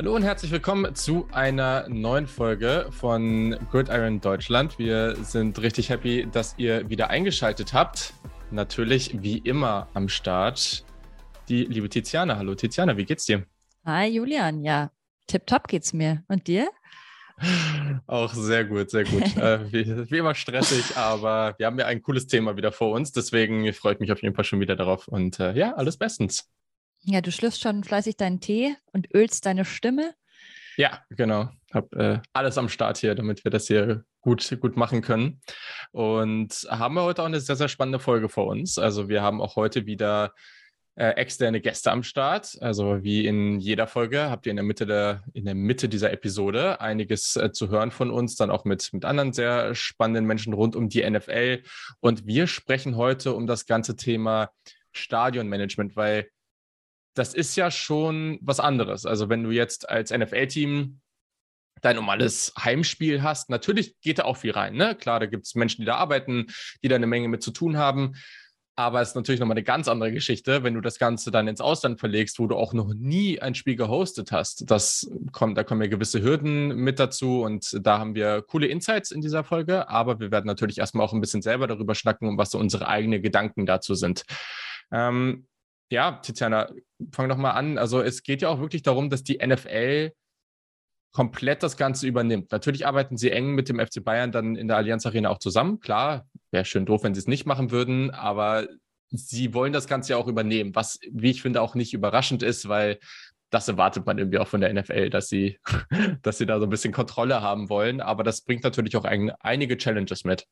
Hallo und herzlich willkommen zu einer neuen Folge von Gridiron Deutschland. Wir sind richtig happy, dass ihr wieder eingeschaltet habt. Natürlich wie immer am Start die liebe Tiziana. Hallo Tiziana, wie geht's dir? Hi Julian, ja, tipptopp geht's mir. Und dir? Auch sehr gut, sehr gut. äh, wie, wie, immer stressig, aber wir haben ja ein cooles Thema wieder vor uns. Deswegen freue ich mich auf jeden Fall schon wieder darauf. Und äh, ja, alles bestens. Ja, du schlürfst schon fleißig deinen Tee und ölst deine Stimme. Ja, genau. Hab äh, alles am Start hier, damit wir das hier gut, gut machen können. Und haben wir heute auch eine sehr, sehr spannende Folge vor uns. Also wir haben auch heute wieder äh, externe Gäste am Start. Also wie in jeder Folge habt ihr in der Mitte, der, in der Mitte dieser Episode einiges äh, zu hören von uns, dann auch mit, mit anderen sehr spannenden Menschen rund um die NFL. Und wir sprechen heute um das ganze Thema Stadionmanagement, weil das ist ja schon was anderes. Also wenn du jetzt als NFL-Team dein normales Heimspiel hast, natürlich geht da auch viel rein. Ne? Klar, da gibt es Menschen, die da arbeiten, die da eine Menge mit zu tun haben. Aber es ist natürlich nochmal eine ganz andere Geschichte, wenn du das Ganze dann ins Ausland verlegst, wo du auch noch nie ein Spiel gehostet hast. Das kommt, da kommen ja gewisse Hürden mit dazu und da haben wir coole Insights in dieser Folge. Aber wir werden natürlich erstmal auch ein bisschen selber darüber schnacken, was so unsere eigenen Gedanken dazu sind. Ähm, ja, Tiziana, fang doch mal an. Also es geht ja auch wirklich darum, dass die NFL komplett das Ganze übernimmt. Natürlich arbeiten sie eng mit dem FC Bayern dann in der Allianz Arena auch zusammen. Klar, wäre schön doof, wenn sie es nicht machen würden, aber sie wollen das Ganze ja auch übernehmen, was, wie ich finde, auch nicht überraschend ist, weil das erwartet man irgendwie auch von der NFL, dass sie, dass sie da so ein bisschen Kontrolle haben wollen. Aber das bringt natürlich auch ein, einige Challenges mit.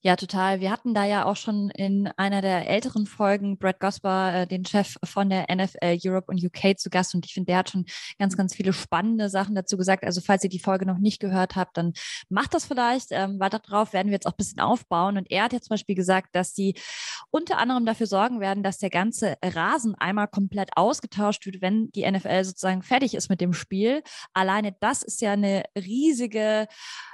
Ja, total. Wir hatten da ja auch schon in einer der älteren Folgen Brad Gosper, äh, den Chef von der NFL Europe und UK zu Gast. Und ich finde, der hat schon ganz, ganz viele spannende Sachen dazu gesagt. Also falls ihr die Folge noch nicht gehört habt, dann macht das vielleicht. Ähm, weiter drauf werden wir jetzt auch ein bisschen aufbauen. Und er hat jetzt zum Beispiel gesagt, dass sie unter anderem dafür sorgen werden, dass der ganze Rasen einmal komplett ausgetauscht wird, wenn die NFL sozusagen fertig ist mit dem Spiel. Alleine das ist ja eine riesige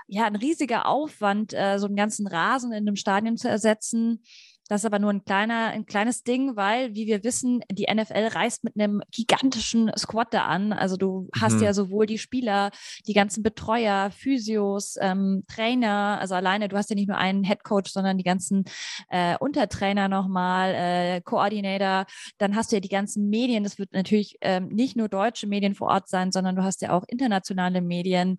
ja, ein riesiger Aufwand, äh, so einen ganzen Rasen in einem Stadion zu ersetzen. Das ist aber nur ein kleiner, ein kleines Ding, weil, wie wir wissen, die NFL reist mit einem gigantischen Squad da an. Also du hast mhm. ja sowohl die Spieler, die ganzen Betreuer, Physios, ähm, Trainer, also alleine, du hast ja nicht nur einen Head Coach, sondern die ganzen äh, Untertrainer nochmal, äh, Coordinator. Dann hast du ja die ganzen Medien. Das wird natürlich ähm, nicht nur deutsche Medien vor Ort sein, sondern du hast ja auch internationale Medien.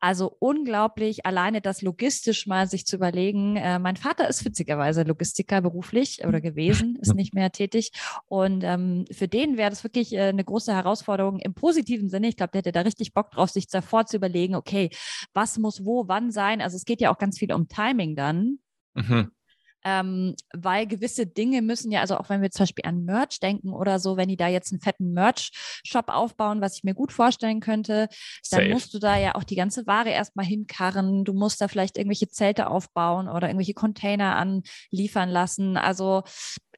Also unglaublich, alleine das logistisch mal sich zu überlegen. Äh, mein Vater ist witzigerweise Logistiker beruflich oder gewesen, ist nicht mehr tätig. Und ähm, für den wäre das wirklich äh, eine große Herausforderung im positiven Sinne. Ich glaube, der hätte da richtig Bock drauf, sich davor zu überlegen, okay, was muss wo, wann sein. Also es geht ja auch ganz viel um Timing dann. Mhm ähm, weil gewisse Dinge müssen ja, also auch wenn wir zum Beispiel an Merch denken oder so, wenn die da jetzt einen fetten Merch-Shop aufbauen, was ich mir gut vorstellen könnte, dann Safe. musst du da ja auch die ganze Ware erstmal hinkarren. Du musst da vielleicht irgendwelche Zelte aufbauen oder irgendwelche Container anliefern lassen. Also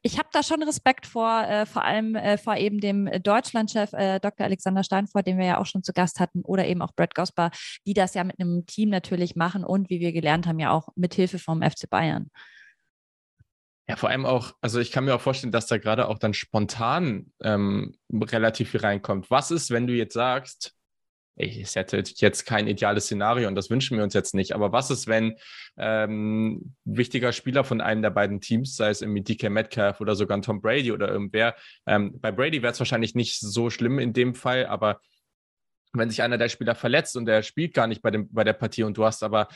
ich habe da schon Respekt vor, äh, vor allem äh, vor eben dem Deutschlandchef äh, Dr. Alexander Steinfort, den wir ja auch schon zu Gast hatten, oder eben auch Brett Gosper, die das ja mit einem Team natürlich machen und wie wir gelernt haben, ja auch mit Hilfe vom FC Bayern. Ja, vor allem auch, also ich kann mir auch vorstellen, dass da gerade auch dann spontan ähm, relativ viel reinkommt. Was ist, wenn du jetzt sagst, ich hätte jetzt kein ideales Szenario und das wünschen wir uns jetzt nicht, aber was ist, wenn ähm, wichtiger Spieler von einem der beiden Teams, sei es irgendwie DK Metcalf oder sogar Tom Brady oder irgendwer, ähm, bei Brady wäre es wahrscheinlich nicht so schlimm in dem Fall, aber wenn sich einer der Spieler verletzt und der spielt gar nicht bei, dem, bei der Partie und du hast aber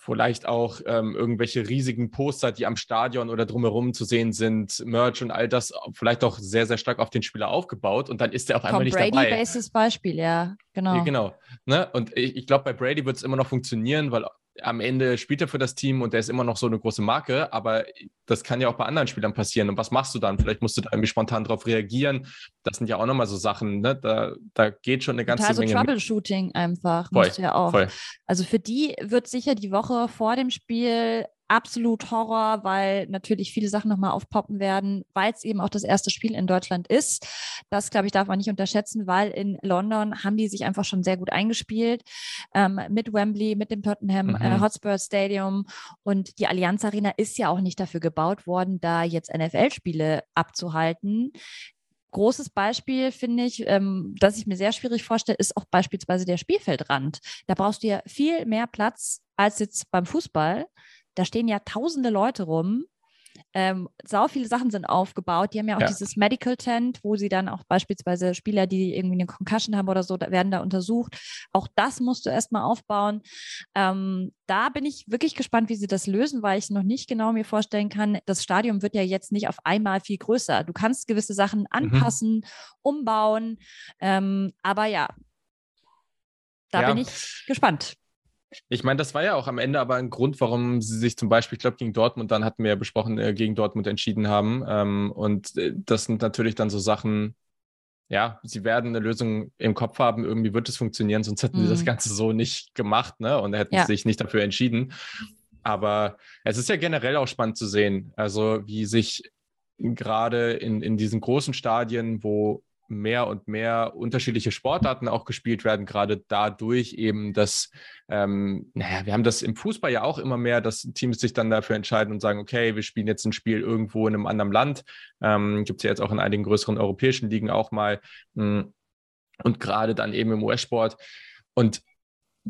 vielleicht auch ähm, irgendwelche riesigen Poster, die am Stadion oder drumherum zu sehen sind, Merch und all das vielleicht auch sehr, sehr stark auf den Spieler aufgebaut und dann ist er auf einmal Tom nicht Brady dabei. Brady bestes Beispiel, ja, genau. Ja, genau. Ne? Und ich, ich glaube, bei Brady wird es immer noch funktionieren, weil am Ende spielt er für das Team und der ist immer noch so eine große Marke, aber das kann ja auch bei anderen Spielern passieren. Und was machst du dann? Vielleicht musst du da irgendwie spontan darauf reagieren. Das sind ja auch nochmal so Sachen, ne? Da, da geht schon eine ganze Total Menge. So Troubleshooting einfach. Voll, musst du ja auch. Voll. Also für die wird sicher die Woche vor dem Spiel absolut Horror, weil natürlich viele Sachen nochmal aufpoppen werden, weil es eben auch das erste Spiel in Deutschland ist. Das, glaube ich, darf man nicht unterschätzen, weil in London haben die sich einfach schon sehr gut eingespielt ähm, mit Wembley, mit dem Tottenham äh, mhm. äh, Hotspur Stadium und die Allianz Arena ist ja auch nicht dafür gebaut worden, da jetzt NFL-Spiele abzuhalten großes Beispiel, finde ich, ähm, das ich mir sehr schwierig vorstelle, ist auch beispielsweise der Spielfeldrand. Da brauchst du ja viel mehr Platz als jetzt beim Fußball. Da stehen ja tausende Leute rum ähm, sau viele Sachen sind aufgebaut. Die haben ja auch ja. dieses Medical Tent, wo sie dann auch beispielsweise Spieler, die irgendwie eine Concussion haben oder so, da werden da untersucht. Auch das musst du erstmal aufbauen. Ähm, da bin ich wirklich gespannt, wie sie das lösen, weil ich noch nicht genau mir vorstellen kann, das Stadion wird ja jetzt nicht auf einmal viel größer. Du kannst gewisse Sachen mhm. anpassen, mhm. umbauen. Ähm, aber ja, da ja. bin ich gespannt. Ich meine, das war ja auch am Ende aber ein Grund, warum sie sich zum Beispiel, ich glaube, gegen Dortmund, dann hatten wir ja besprochen, äh, gegen Dortmund entschieden haben. Ähm, und äh, das sind natürlich dann so Sachen, ja, sie werden eine Lösung im Kopf haben, irgendwie wird es funktionieren, sonst hätten mhm. sie das mhm. Ganze so nicht gemacht, ne? Und hätten ja. sich nicht dafür entschieden. Aber es ist ja generell auch spannend zu sehen, also wie sich gerade in, in diesen großen Stadien, wo mehr und mehr unterschiedliche Sportarten auch gespielt werden, gerade dadurch eben, dass, ähm, naja, wir haben das im Fußball ja auch immer mehr, dass Teams sich dann dafür entscheiden und sagen, okay, wir spielen jetzt ein Spiel irgendwo in einem anderen Land. Ähm, Gibt es ja jetzt auch in einigen größeren europäischen Ligen auch mal. Mh, hm, und gerade dann eben im US-Sport. Und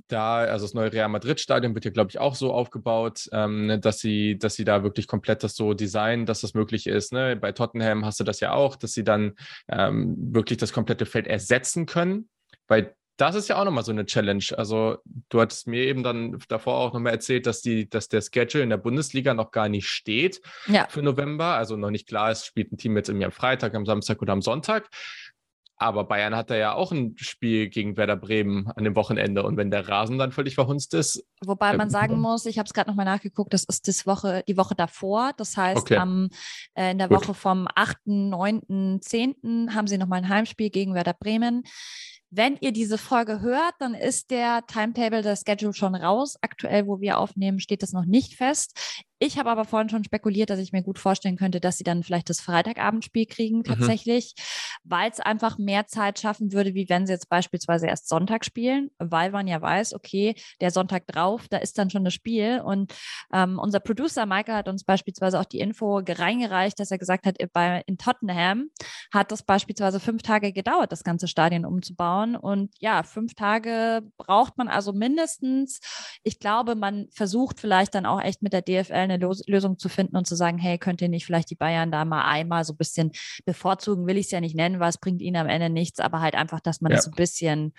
da, also das neue Real Madrid-Stadion wird ja, glaube ich, auch so aufgebaut, ähm, ne, dass sie, dass sie da wirklich komplett das so designen, dass das möglich ist. Ne? Bei Tottenham hast du das ja auch, dass sie dann ähm, wirklich das komplette Feld ersetzen können, weil das ist ja auch nochmal so eine Challenge. Also du hattest mir eben dann davor auch nochmal erzählt, dass die, dass der Schedule in der Bundesliga noch gar nicht steht ja. für November. Also noch nicht klar ist, spielt ein Team jetzt irgendwie am Freitag, am Samstag oder am Sonntag. Aber Bayern hat da ja auch ein Spiel gegen Werder Bremen an dem Wochenende. Und wenn der Rasen dann völlig verhunzt ist. Wobei man sagen muss, ich habe es gerade nochmal nachgeguckt, das ist das Woche, die Woche davor. Das heißt, okay. am, äh, in der Gut. Woche vom 8., 9., 10. haben sie nochmal ein Heimspiel gegen Werder Bremen. Wenn ihr diese Folge hört, dann ist der Timetable, der Schedule schon raus. Aktuell, wo wir aufnehmen, steht das noch nicht fest. Ich habe aber vorhin schon spekuliert, dass ich mir gut vorstellen könnte, dass sie dann vielleicht das Freitagabendspiel kriegen mhm. tatsächlich, mhm. weil es einfach mehr Zeit schaffen würde, wie wenn sie jetzt beispielsweise erst Sonntag spielen, weil man ja weiß, okay, der Sonntag drauf, da ist dann schon das Spiel. Und ähm, unser Producer Michael hat uns beispielsweise auch die Info reingereicht, dass er gesagt hat, bei, in Tottenham hat das beispielsweise fünf Tage gedauert, das ganze Stadion umzubauen. Und ja, fünf Tage braucht man also mindestens. Ich glaube, man versucht vielleicht dann auch echt mit der DFL eine Los Lösung zu finden und zu sagen, hey, könnt ihr nicht vielleicht die Bayern da mal einmal so ein bisschen bevorzugen, will ich es ja nicht nennen, weil es bringt ihnen am Ende nichts, aber halt einfach, dass man ja. so ein bisschen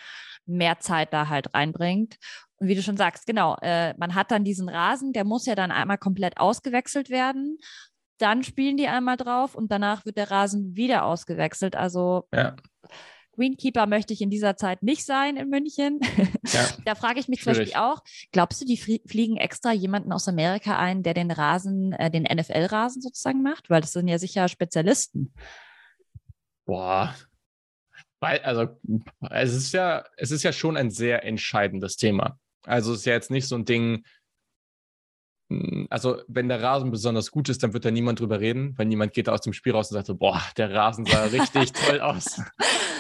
mehr Zeit da halt reinbringt. Und wie du schon sagst, genau, äh, man hat dann diesen Rasen, der muss ja dann einmal komplett ausgewechselt werden. Dann spielen die einmal drauf und danach wird der Rasen wieder ausgewechselt. Also ja. Greenkeeper möchte ich in dieser Zeit nicht sein in München. Ja, da frage ich mich zum Beispiel auch, glaubst du, die fliegen extra jemanden aus Amerika ein, der den Rasen, äh, den NFL-Rasen sozusagen macht? Weil das sind ja sicher Spezialisten. Boah. Weil, also, es ist ja, es ist ja schon ein sehr entscheidendes Thema. Also es ist ja jetzt nicht so ein Ding, also wenn der Rasen besonders gut ist, dann wird da niemand drüber reden, weil niemand geht da aus dem Spiel raus und sagt so, boah, der Rasen sah richtig toll aus.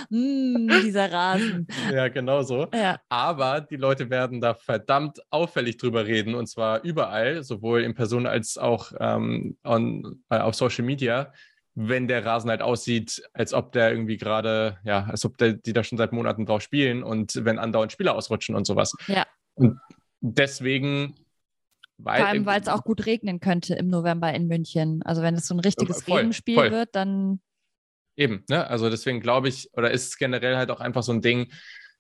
mm, dieser Rasen. Ja, genau so. Ja. Aber die Leute werden da verdammt auffällig drüber reden und zwar überall, sowohl in Person als auch ähm, on, äh, auf Social Media, wenn der Rasen halt aussieht, als ob der irgendwie gerade, ja, als ob der, die da schon seit Monaten drauf spielen und wenn andauernd Spieler ausrutschen und sowas. Ja. Und deswegen weil, Vor allem, weil es auch gut regnen könnte im November in München. Also wenn es so ein richtiges voll, Regenspiel voll. wird, dann. Eben, ne? Also deswegen glaube ich, oder ist es generell halt auch einfach so ein Ding,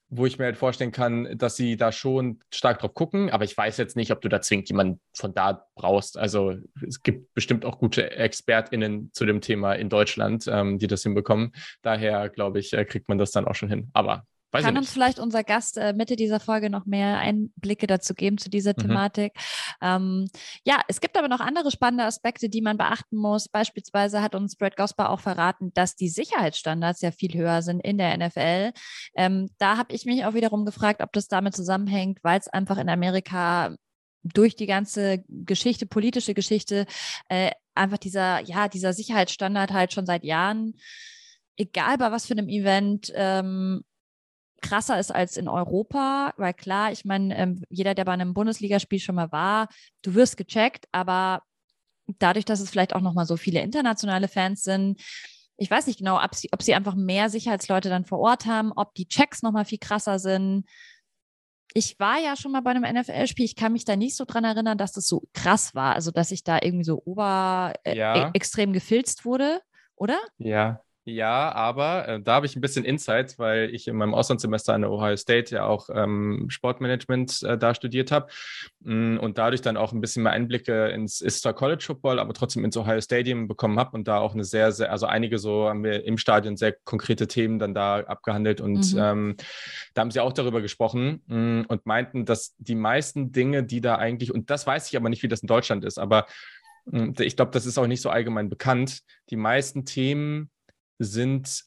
wo ich mir halt vorstellen kann, dass sie da schon stark drauf gucken. Aber ich weiß jetzt nicht, ob du da zwingend jemanden von da brauchst. Also es gibt bestimmt auch gute ExpertInnen zu dem Thema in Deutschland, ähm, die das hinbekommen. Daher glaube ich, äh, kriegt man das dann auch schon hin. Aber Weiß Kann uns vielleicht unser Gast äh, Mitte dieser Folge noch mehr Einblicke dazu geben zu dieser mhm. Thematik? Ähm, ja, es gibt aber noch andere spannende Aspekte, die man beachten muss. Beispielsweise hat uns Brad Gosper auch verraten, dass die Sicherheitsstandards ja viel höher sind in der NFL. Ähm, da habe ich mich auch wiederum gefragt, ob das damit zusammenhängt, weil es einfach in Amerika durch die ganze Geschichte, politische Geschichte, äh, einfach dieser, ja, dieser Sicherheitsstandard halt schon seit Jahren, egal bei was für einem Event, ähm, krasser ist als in Europa, weil klar, ich meine, ähm, jeder, der bei einem Bundesligaspiel schon mal war, du wirst gecheckt, aber dadurch, dass es vielleicht auch noch mal so viele internationale Fans sind, ich weiß nicht genau, ob sie, ob sie einfach mehr Sicherheitsleute dann vor Ort haben, ob die Checks nochmal viel krasser sind. Ich war ja schon mal bei einem NFL-Spiel. Ich kann mich da nicht so dran erinnern, dass das so krass war. Also, dass ich da irgendwie so ober äh, ja. extrem gefilzt wurde, oder? Ja, ja, aber äh, da habe ich ein bisschen Insights, weil ich in meinem Auslandssemester an der Ohio State ja auch ähm, Sportmanagement äh, da studiert habe mm, und dadurch dann auch ein bisschen mehr Einblicke ins ist zwar College Football, aber trotzdem ins Ohio Stadium bekommen habe und da auch eine sehr, sehr, also einige so haben wir im Stadion sehr konkrete Themen dann da abgehandelt und mhm. ähm, da haben sie auch darüber gesprochen mh, mm, und meinten, dass die meisten Dinge, die da eigentlich, und das weiß ich aber nicht, wie das in Deutschland ist, aber mm, ich glaube, das ist auch nicht so allgemein bekannt, die meisten Themen, sind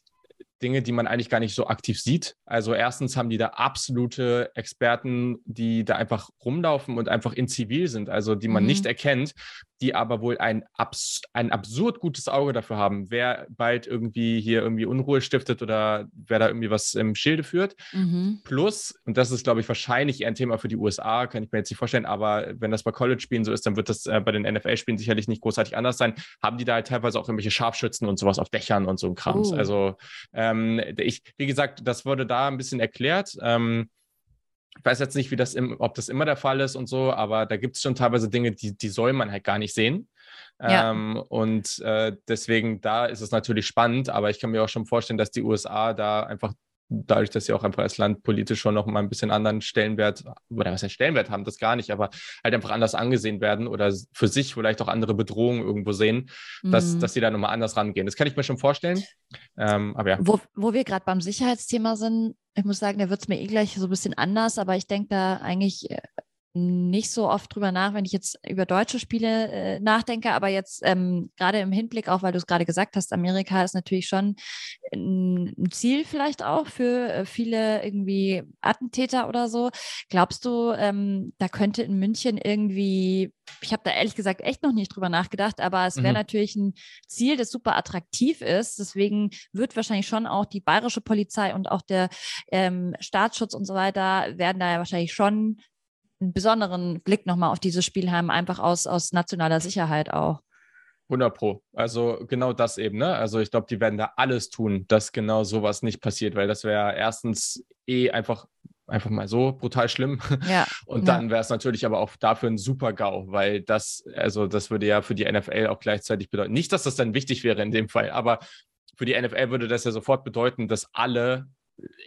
Dinge, die man eigentlich gar nicht so aktiv sieht. Also erstens haben die da absolute Experten, die da einfach rumlaufen und einfach in Zivil sind, also die man mhm. nicht erkennt, die aber wohl ein, abs ein absurd gutes Auge dafür haben, wer bald irgendwie hier irgendwie Unruhe stiftet oder wer da irgendwie was im Schilde führt. Mhm. Plus, und das ist, glaube ich, wahrscheinlich eher ein Thema für die USA, kann ich mir jetzt nicht vorstellen, aber wenn das bei College-Spielen so ist, dann wird das äh, bei den NFL-Spielen sicherlich nicht großartig anders sein. Haben die da halt teilweise auch irgendwelche Scharfschützen und sowas auf Dächern und so ein Krams. Oh. Also ähm, ich, wie gesagt, das wurde da ein bisschen erklärt. Ähm, ich weiß jetzt nicht, wie das im, ob das immer der Fall ist und so, aber da gibt es schon teilweise Dinge, die, die soll man halt gar nicht sehen. Ja. Ähm, und äh, deswegen, da ist es natürlich spannend, aber ich kann mir auch schon vorstellen, dass die USA da einfach dadurch, dass sie auch einfach als Land politisch schon noch mal ein bisschen anderen Stellenwert, oder was heißt Stellenwert haben, das gar nicht, aber halt einfach anders angesehen werden oder für sich vielleicht auch andere Bedrohungen irgendwo sehen, mhm. dass, dass sie da nochmal anders rangehen. Das kann ich mir schon vorstellen. Ähm, aber ja. Wo, wo wir gerade beim Sicherheitsthema sind, ich muss sagen, da wird es mir eh gleich so ein bisschen anders, aber ich denke da eigentlich äh, nicht so oft drüber nach, wenn ich jetzt über deutsche Spiele äh, nachdenke, aber jetzt ähm, gerade im Hinblick auch, weil du es gerade gesagt hast, Amerika ist natürlich schon ein Ziel vielleicht auch für äh, viele irgendwie Attentäter oder so. Glaubst du, ähm, da könnte in München irgendwie, ich habe da ehrlich gesagt echt noch nicht drüber nachgedacht, aber es wäre mhm. natürlich ein Ziel, das super attraktiv ist. Deswegen wird wahrscheinlich schon auch die bayerische Polizei und auch der ähm, Staatsschutz und so weiter werden da ja wahrscheinlich schon einen besonderen Blick nochmal auf dieses Spiel haben, einfach aus, aus nationaler Sicherheit auch. 100 Pro. Also genau das eben. Ne? Also ich glaube, die werden da alles tun, dass genau sowas nicht passiert, weil das wäre erstens eh einfach einfach mal so brutal schlimm. Ja, und dann wäre es natürlich aber auch dafür ein super GAU, weil das, also das würde ja für die NFL auch gleichzeitig bedeuten. Nicht, dass das dann wichtig wäre in dem Fall, aber für die NFL würde das ja sofort bedeuten, dass alle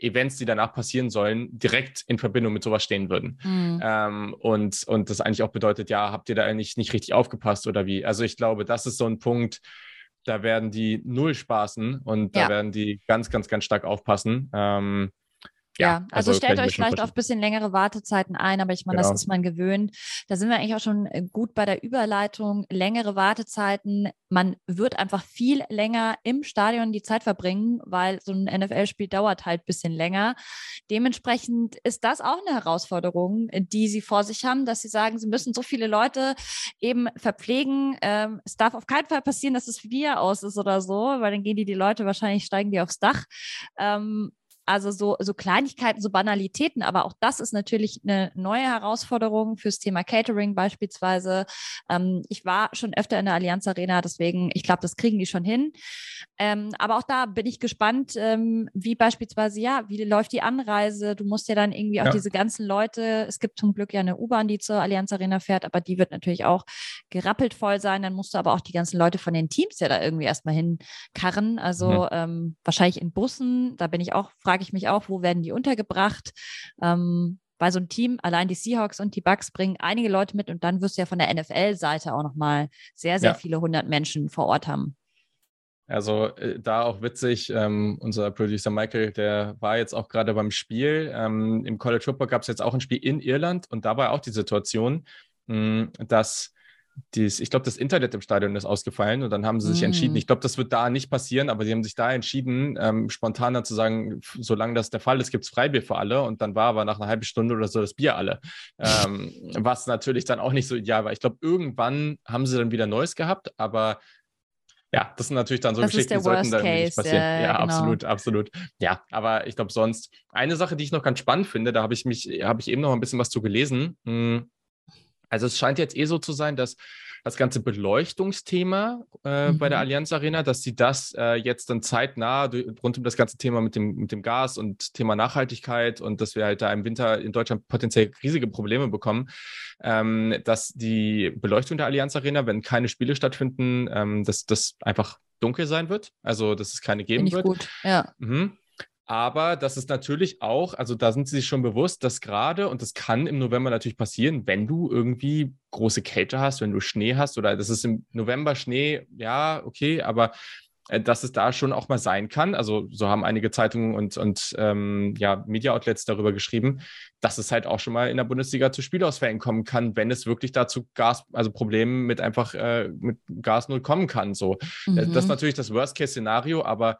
Events, die danach passieren sollen, direkt in Verbindung mit sowas stehen würden. Mhm. Ähm, und, und das eigentlich auch bedeutet, ja, habt ihr da eigentlich nicht richtig aufgepasst oder wie? Also ich glaube, das ist so ein Punkt, da werden die null spaßen und ja. da werden die ganz, ganz, ganz stark aufpassen. Ähm, ja, also, also stellt euch vielleicht auf ein bisschen längere Wartezeiten ein, aber ich meine, genau. das ist man gewöhnt. Da sind wir eigentlich auch schon äh, gut bei der Überleitung. Längere Wartezeiten. Man wird einfach viel länger im Stadion die Zeit verbringen, weil so ein NFL-Spiel dauert halt ein bisschen länger. Dementsprechend ist das auch eine Herausforderung, die sie vor sich haben, dass sie sagen, sie müssen so viele Leute eben verpflegen. Ähm, es darf auf keinen Fall passieren, dass es Bier aus ist oder so, weil dann gehen die, die Leute wahrscheinlich, steigen die aufs Dach. Ähm, also so, so Kleinigkeiten, so Banalitäten, aber auch das ist natürlich eine neue Herausforderung fürs Thema Catering beispielsweise. Ähm, ich war schon öfter in der Allianz Arena, deswegen, ich glaube, das kriegen die schon hin. Ähm, aber auch da bin ich gespannt, ähm, wie beispielsweise, ja, wie läuft die Anreise? Du musst ja dann irgendwie auch ja. diese ganzen Leute, es gibt zum Glück ja eine U-Bahn, die zur Allianz Arena fährt, aber die wird natürlich auch gerappelt voll sein. Dann musst du aber auch die ganzen Leute von den Teams ja da irgendwie erstmal hinkarren. Also mhm. wahrscheinlich in Bussen, da bin ich auch frei frage ich mich auch, wo werden die untergebracht? Ähm, weil so ein Team, allein die Seahawks und die Bucks bringen einige Leute mit und dann wirst du ja von der NFL-Seite auch nochmal sehr, sehr ja. viele hundert Menschen vor Ort haben. Also äh, da auch witzig, ähm, unser Producer Michael, der war jetzt auch gerade beim Spiel. Ähm, Im College Football gab es jetzt auch ein Spiel in Irland und da war auch die Situation, mh, dass dies, ich glaube, das Internet im Stadion ist ausgefallen und dann haben sie sich mm. entschieden, ich glaube, das wird da nicht passieren, aber sie haben sich da entschieden, ähm, spontan zu sagen, solange das der Fall ist, gibt es Freibier für alle und dann war aber nach einer halben Stunde oder so das Bier alle. Ähm, was natürlich dann auch nicht so ideal war. Ich glaube, irgendwann haben sie dann wieder Neues gehabt, aber ja, das sind natürlich dann so das Geschichten, die sollten dann Case, nicht passieren. Ja, ja genau. absolut, absolut. Ja, aber ich glaube sonst, eine Sache, die ich noch ganz spannend finde, da habe ich mich, habe ich eben noch ein bisschen was zu gelesen. Hm, also es scheint jetzt eh so zu sein, dass das ganze Beleuchtungsthema äh, mhm. bei der mhm. Allianz Arena, dass sie das äh, jetzt dann zeitnah rund um das ganze Thema mit dem, mit dem Gas und Thema Nachhaltigkeit und dass wir halt da im Winter in Deutschland potenziell riesige Probleme bekommen, ähm, dass die Beleuchtung der Allianz Arena, wenn keine Spiele stattfinden, ähm, dass das einfach dunkel sein wird. Also, dass es keine geben wird. Gut. Ja. Mhm. Aber das ist natürlich auch, also da sind sie sich schon bewusst, dass gerade, und das kann im November natürlich passieren, wenn du irgendwie große Kälte hast, wenn du Schnee hast, oder das ist im November Schnee, ja, okay, aber äh, dass es da schon auch mal sein kann. Also so haben einige Zeitungen und, und ähm, ja, Media-Outlets darüber geschrieben, dass es halt auch schon mal in der Bundesliga zu Spielausfällen kommen kann, wenn es wirklich dazu Gas, also Problemen mit einfach äh, mit Gas null kommen kann. So, mhm. das ist mhm. natürlich das Worst-Case-Szenario, aber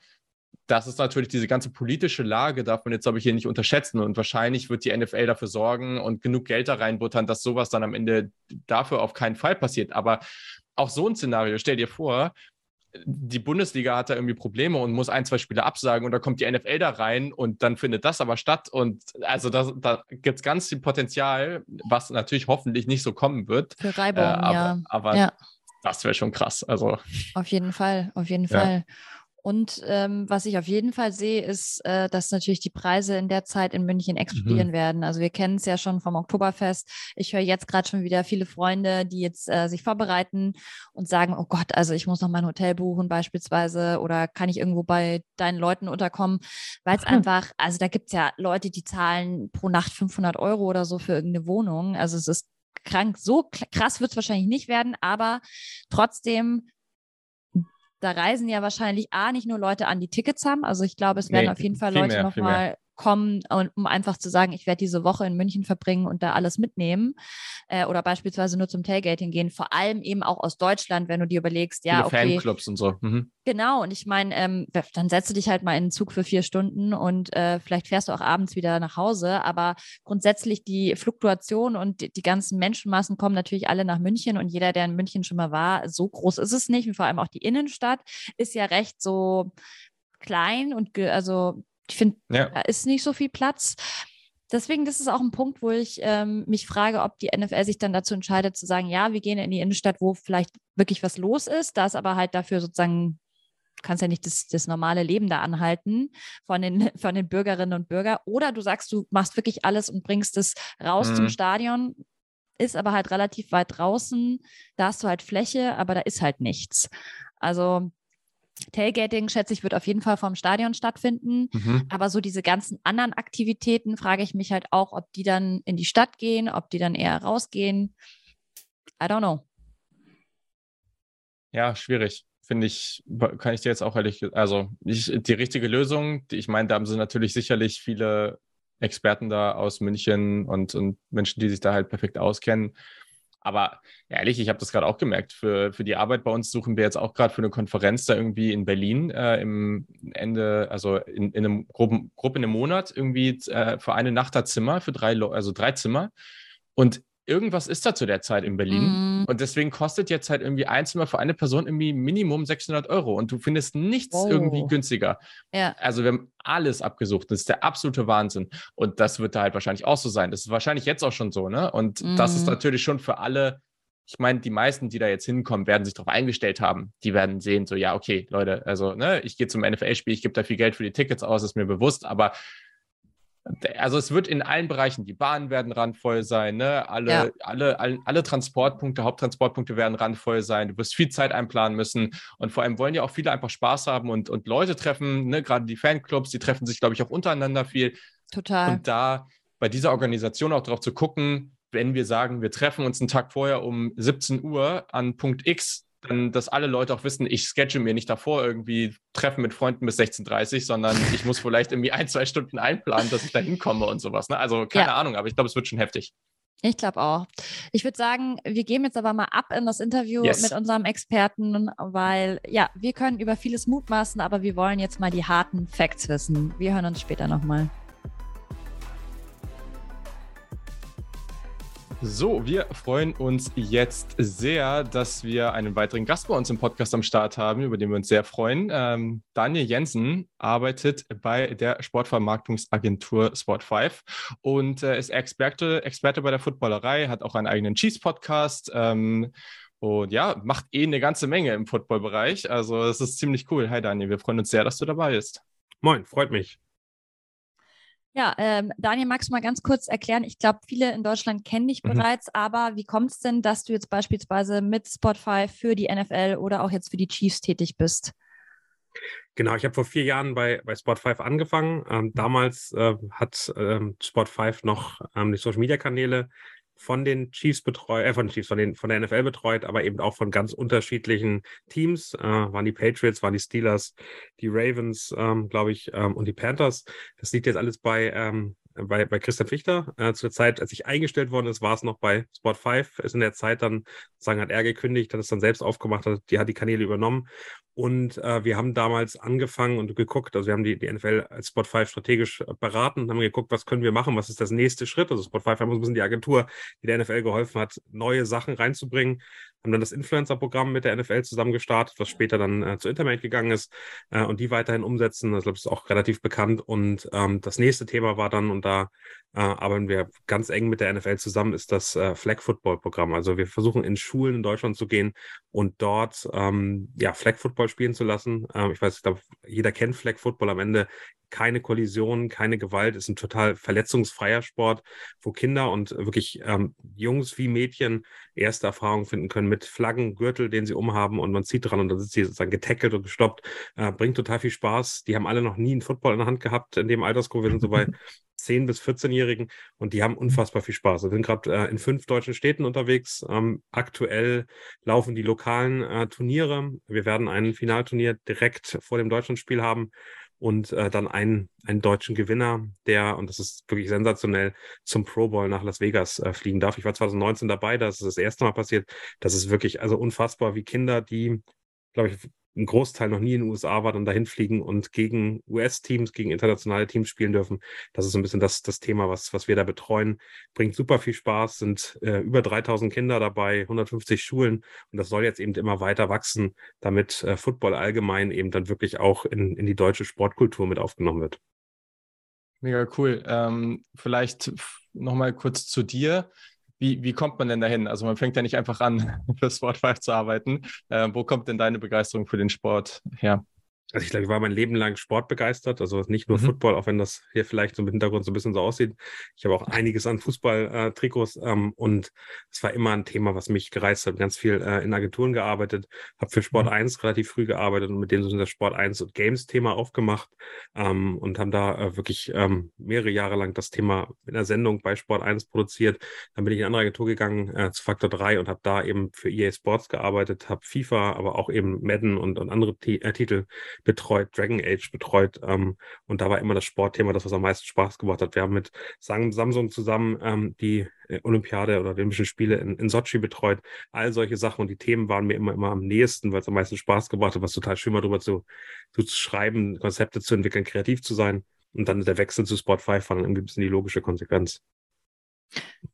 das ist natürlich diese ganze politische Lage, darf man jetzt, glaube ich, hier nicht unterschätzen. Und wahrscheinlich wird die NFL dafür sorgen und genug Geld da reinbuttern, dass sowas dann am Ende dafür auf keinen Fall passiert. Aber auch so ein Szenario, stell dir vor, die Bundesliga hat da irgendwie Probleme und muss ein, zwei Spiele absagen und da kommt die NFL da rein und dann findet das aber statt. Und also das, da gibt es ganz viel Potenzial, was natürlich hoffentlich nicht so kommen wird. Für Reibung, äh, aber, ja. Aber ja. das wäre schon krass. Also. Auf jeden Fall, auf jeden ja. Fall. Und ähm, was ich auf jeden Fall sehe, ist, äh, dass natürlich die Preise in der Zeit in München explodieren mhm. werden. Also wir kennen es ja schon vom Oktoberfest. Ich höre jetzt gerade schon wieder viele Freunde, die jetzt äh, sich vorbereiten und sagen, oh Gott, also ich muss noch mein Hotel buchen beispielsweise oder kann ich irgendwo bei deinen Leuten unterkommen, weil es einfach, also da gibt es ja Leute, die zahlen pro Nacht 500 Euro oder so für irgendeine Wohnung. Also es ist krank. So krass wird es wahrscheinlich nicht werden, aber trotzdem da reisen ja wahrscheinlich A, nicht nur Leute an, die Tickets haben. Also ich glaube, es werden nee, auf jeden Fall Leute nochmal kommen, um einfach zu sagen, ich werde diese Woche in München verbringen und da alles mitnehmen äh, oder beispielsweise nur zum Tailgating gehen, vor allem eben auch aus Deutschland, wenn du dir überlegst, ja, okay. Fanclubs und so. Mhm. Genau, und ich meine, ähm, dann setze dich halt mal in den Zug für vier Stunden und äh, vielleicht fährst du auch abends wieder nach Hause, aber grundsätzlich die Fluktuation und die, die ganzen Menschenmassen kommen natürlich alle nach München und jeder, der in München schon mal war, so groß ist es nicht und vor allem auch die Innenstadt ist ja recht so klein und also ich finde, ja. da ist nicht so viel Platz. Deswegen, das ist auch ein Punkt, wo ich ähm, mich frage, ob die NFL sich dann dazu entscheidet, zu sagen, ja, wir gehen in die Innenstadt, wo vielleicht wirklich was los ist, da ist aber halt dafür sozusagen kannst ja nicht das, das normale Leben da anhalten von den, von den Bürgerinnen und Bürgern. Oder du sagst, du machst wirklich alles und bringst es raus mhm. zum Stadion, ist aber halt relativ weit draußen. Da hast du halt Fläche, aber da ist halt nichts. Also Tailgating, schätze ich, wird auf jeden Fall vom Stadion stattfinden. Mhm. Aber so diese ganzen anderen Aktivitäten frage ich mich halt auch, ob die dann in die Stadt gehen, ob die dann eher rausgehen. I don't know. Ja, schwierig. Finde ich, kann ich dir jetzt auch ehrlich, also ich, die richtige Lösung, die, ich meine, da haben sie natürlich sicherlich viele Experten da aus München und, und Menschen, die sich da halt perfekt auskennen. Aber ehrlich, ich habe das gerade auch gemerkt. Für, für die Arbeit bei uns suchen wir jetzt auch gerade für eine Konferenz da irgendwie in Berlin äh, im Ende, also in, in einem groben, grob in einem Monat irgendwie äh, für eine Nacht da Zimmer, für drei, also drei Zimmer. Und irgendwas ist da zu der Zeit in Berlin. Mm. Und deswegen kostet jetzt halt irgendwie ein Zimmer für eine Person irgendwie Minimum 600 Euro. Und du findest nichts oh. irgendwie günstiger. Ja. Also wir haben alles abgesucht. Das ist der absolute Wahnsinn. Und das wird da halt wahrscheinlich auch so sein. Das ist wahrscheinlich jetzt auch schon so, ne? Und mm. das ist mhm. natürlich schon für alle ich meine, die meisten, die da jetzt hinkommen, werden sich darauf eingestellt haben. Die werden sehen, so, ja, okay, Leute, also, ne, ich gehe zum NFL-Spiel, ich gebe da viel Geld für die Tickets aus, ist mir bewusst, aber also es wird in allen Bereichen, die Bahnen werden randvoll sein, ne? alle, ja. alle, alle, alle Transportpunkte, Haupttransportpunkte werden randvoll sein, du wirst viel Zeit einplanen müssen und vor allem wollen ja auch viele einfach Spaß haben und, und Leute treffen, ne? gerade die Fanclubs, die treffen sich, glaube ich, auch untereinander viel. Total. Und da bei dieser Organisation auch darauf zu gucken, wenn wir sagen, wir treffen uns einen Tag vorher um 17 Uhr an Punkt X, dann, dass alle Leute auch wissen, ich sketche mir nicht davor irgendwie Treffen mit Freunden bis 16.30 Uhr, sondern ich muss vielleicht irgendwie ein, zwei Stunden einplanen, dass ich da hinkomme und sowas. Ne? Also keine ja. Ahnung, aber ich glaube, es wird schon heftig. Ich glaube auch. Ich würde sagen, wir gehen jetzt aber mal ab in das Interview yes. mit unserem Experten, weil ja, wir können über vieles mutmaßen, aber wir wollen jetzt mal die harten Facts wissen. Wir hören uns später nochmal. So, wir freuen uns jetzt sehr, dass wir einen weiteren Gast bei uns im Podcast am Start haben, über den wir uns sehr freuen. Ähm, Daniel Jensen arbeitet bei der Sportvermarktungsagentur Sport5 und äh, ist Experte, Experte bei der Footballerei, hat auch einen eigenen Cheese-Podcast. Ähm, Und ja, macht eh eine ganze Menge im Football-Bereich. Also es ist ziemlich cool. Hi Daniel, wir freuen uns sehr, dass du dabei bist. Moin, freut mich. Ja, ähm, Daniel, magst du mal ganz kurz erklären? Ich glaube, viele in Deutschland kennen dich mhm. bereits, aber wie kommt es denn, dass du jetzt beispielsweise mit Spotify für die NFL oder auch jetzt für die Chiefs tätig bist? Genau, ich habe vor vier Jahren bei, bei Spot5 angefangen. Ähm, damals äh, hat ähm, Spot5 noch ähm, die Social Media Kanäle von den Chiefs betreut, äh, von den Chiefs, von, den, von der NFL betreut, aber eben auch von ganz unterschiedlichen Teams. Äh, waren die Patriots, waren die Steelers, die Ravens, ähm, glaube ich, ähm, und die Panthers. Das liegt jetzt alles bei, ähm, bei, bei Christian Fichter. Äh, zu der Zeit, als ich eingestellt worden ist, war es noch bei Sport 5. Ist in der Zeit dann, sagen, hat er gekündigt, hat es dann selbst aufgemacht, hat, die hat die Kanäle übernommen. Und äh, wir haben damals angefangen und geguckt, also wir haben die, die NFL als Spot 5 strategisch beraten, haben geguckt, was können wir machen, was ist das nächste Schritt. Also Spot 5 haben uns ein bisschen die Agentur, die der NFL geholfen hat, neue Sachen reinzubringen haben dann das Influencer-Programm mit der NFL zusammen gestartet, was später dann äh, zu Internet gegangen ist äh, und die weiterhin umsetzen. Das, glaube ich, ist auch relativ bekannt. Und ähm, das nächste Thema war dann, und da äh, arbeiten wir ganz eng mit der NFL zusammen, ist das äh, Flag Football Programm. Also wir versuchen in Schulen in Deutschland zu gehen und dort ähm, ja Flag Football spielen zu lassen. Ähm, ich weiß, ich glaube, jeder kennt Flag Football. Am Ende keine Kollisionen, keine Gewalt, ist ein total verletzungsfreier Sport, wo Kinder und wirklich ähm, Jungs wie Mädchen erste Erfahrungen finden können mit Flaggen, Gürtel, den sie umhaben und man zieht dran und dann sind sie sozusagen getackelt und gestoppt. Äh, bringt total viel Spaß. Die haben alle noch nie einen Football in der Hand gehabt in dem Altersgruppe. Wir sind so bei 10- bis 14-Jährigen und die haben unfassbar viel Spaß. Wir sind gerade äh, in fünf deutschen Städten unterwegs. Ähm, aktuell laufen die lokalen äh, Turniere. Wir werden ein Finalturnier direkt vor dem Deutschlandspiel haben und äh, dann einen, einen deutschen Gewinner, der, und das ist wirklich sensationell, zum Pro Bowl nach Las Vegas äh, fliegen darf. Ich war 2019 dabei, das ist das erste Mal passiert. Das ist wirklich also unfassbar, wie Kinder, die, glaube ich, ein Großteil noch nie in den USA war, dann dahin fliegen und gegen US-Teams, gegen internationale Teams spielen dürfen. Das ist so ein bisschen das, das Thema, was, was wir da betreuen. Bringt super viel Spaß, sind äh, über 3000 Kinder dabei, 150 Schulen und das soll jetzt eben immer weiter wachsen, damit äh, Football allgemein eben dann wirklich auch in, in die deutsche Sportkultur mit aufgenommen wird. Mega cool. Ähm, vielleicht nochmal kurz zu dir. Wie, wie kommt man denn dahin? Also man fängt ja nicht einfach an, für Sport 5 zu arbeiten. Äh, wo kommt denn deine Begeisterung für den Sport her? Also ich glaube, ich war mein Leben lang sportbegeistert, also nicht nur mhm. Football, auch wenn das hier vielleicht so im Hintergrund so ein bisschen so aussieht. Ich habe auch einiges an Fußball-Trikots äh, ähm, und es war immer ein Thema, was mich gereizt hat. Ganz viel äh, in Agenturen gearbeitet, habe für Sport mhm. 1 relativ früh gearbeitet und mit dem sind das Sport 1 und Games-Thema aufgemacht ähm, und haben da äh, wirklich ähm, mehrere Jahre lang das Thema in der Sendung bei Sport 1 produziert. Dann bin ich in eine andere Agentur gegangen äh, zu Faktor 3 und habe da eben für EA Sports gearbeitet, habe FIFA, aber auch eben Madden und, und andere T äh, Titel betreut, Dragon Age betreut. Ähm, und da war immer das Sportthema das, was am meisten Spaß gemacht hat. Wir haben mit Samsung zusammen ähm, die äh, Olympiade oder Olympischen Spiele in, in Sochi betreut. All solche Sachen und die Themen waren mir immer, immer am nächsten, weil es am meisten Spaß gemacht hat, was total schön war, darüber zu, zu schreiben, Konzepte zu entwickeln, kreativ zu sein. Und dann der Wechsel zu Sport 5 war irgendwie ein bisschen die logische Konsequenz.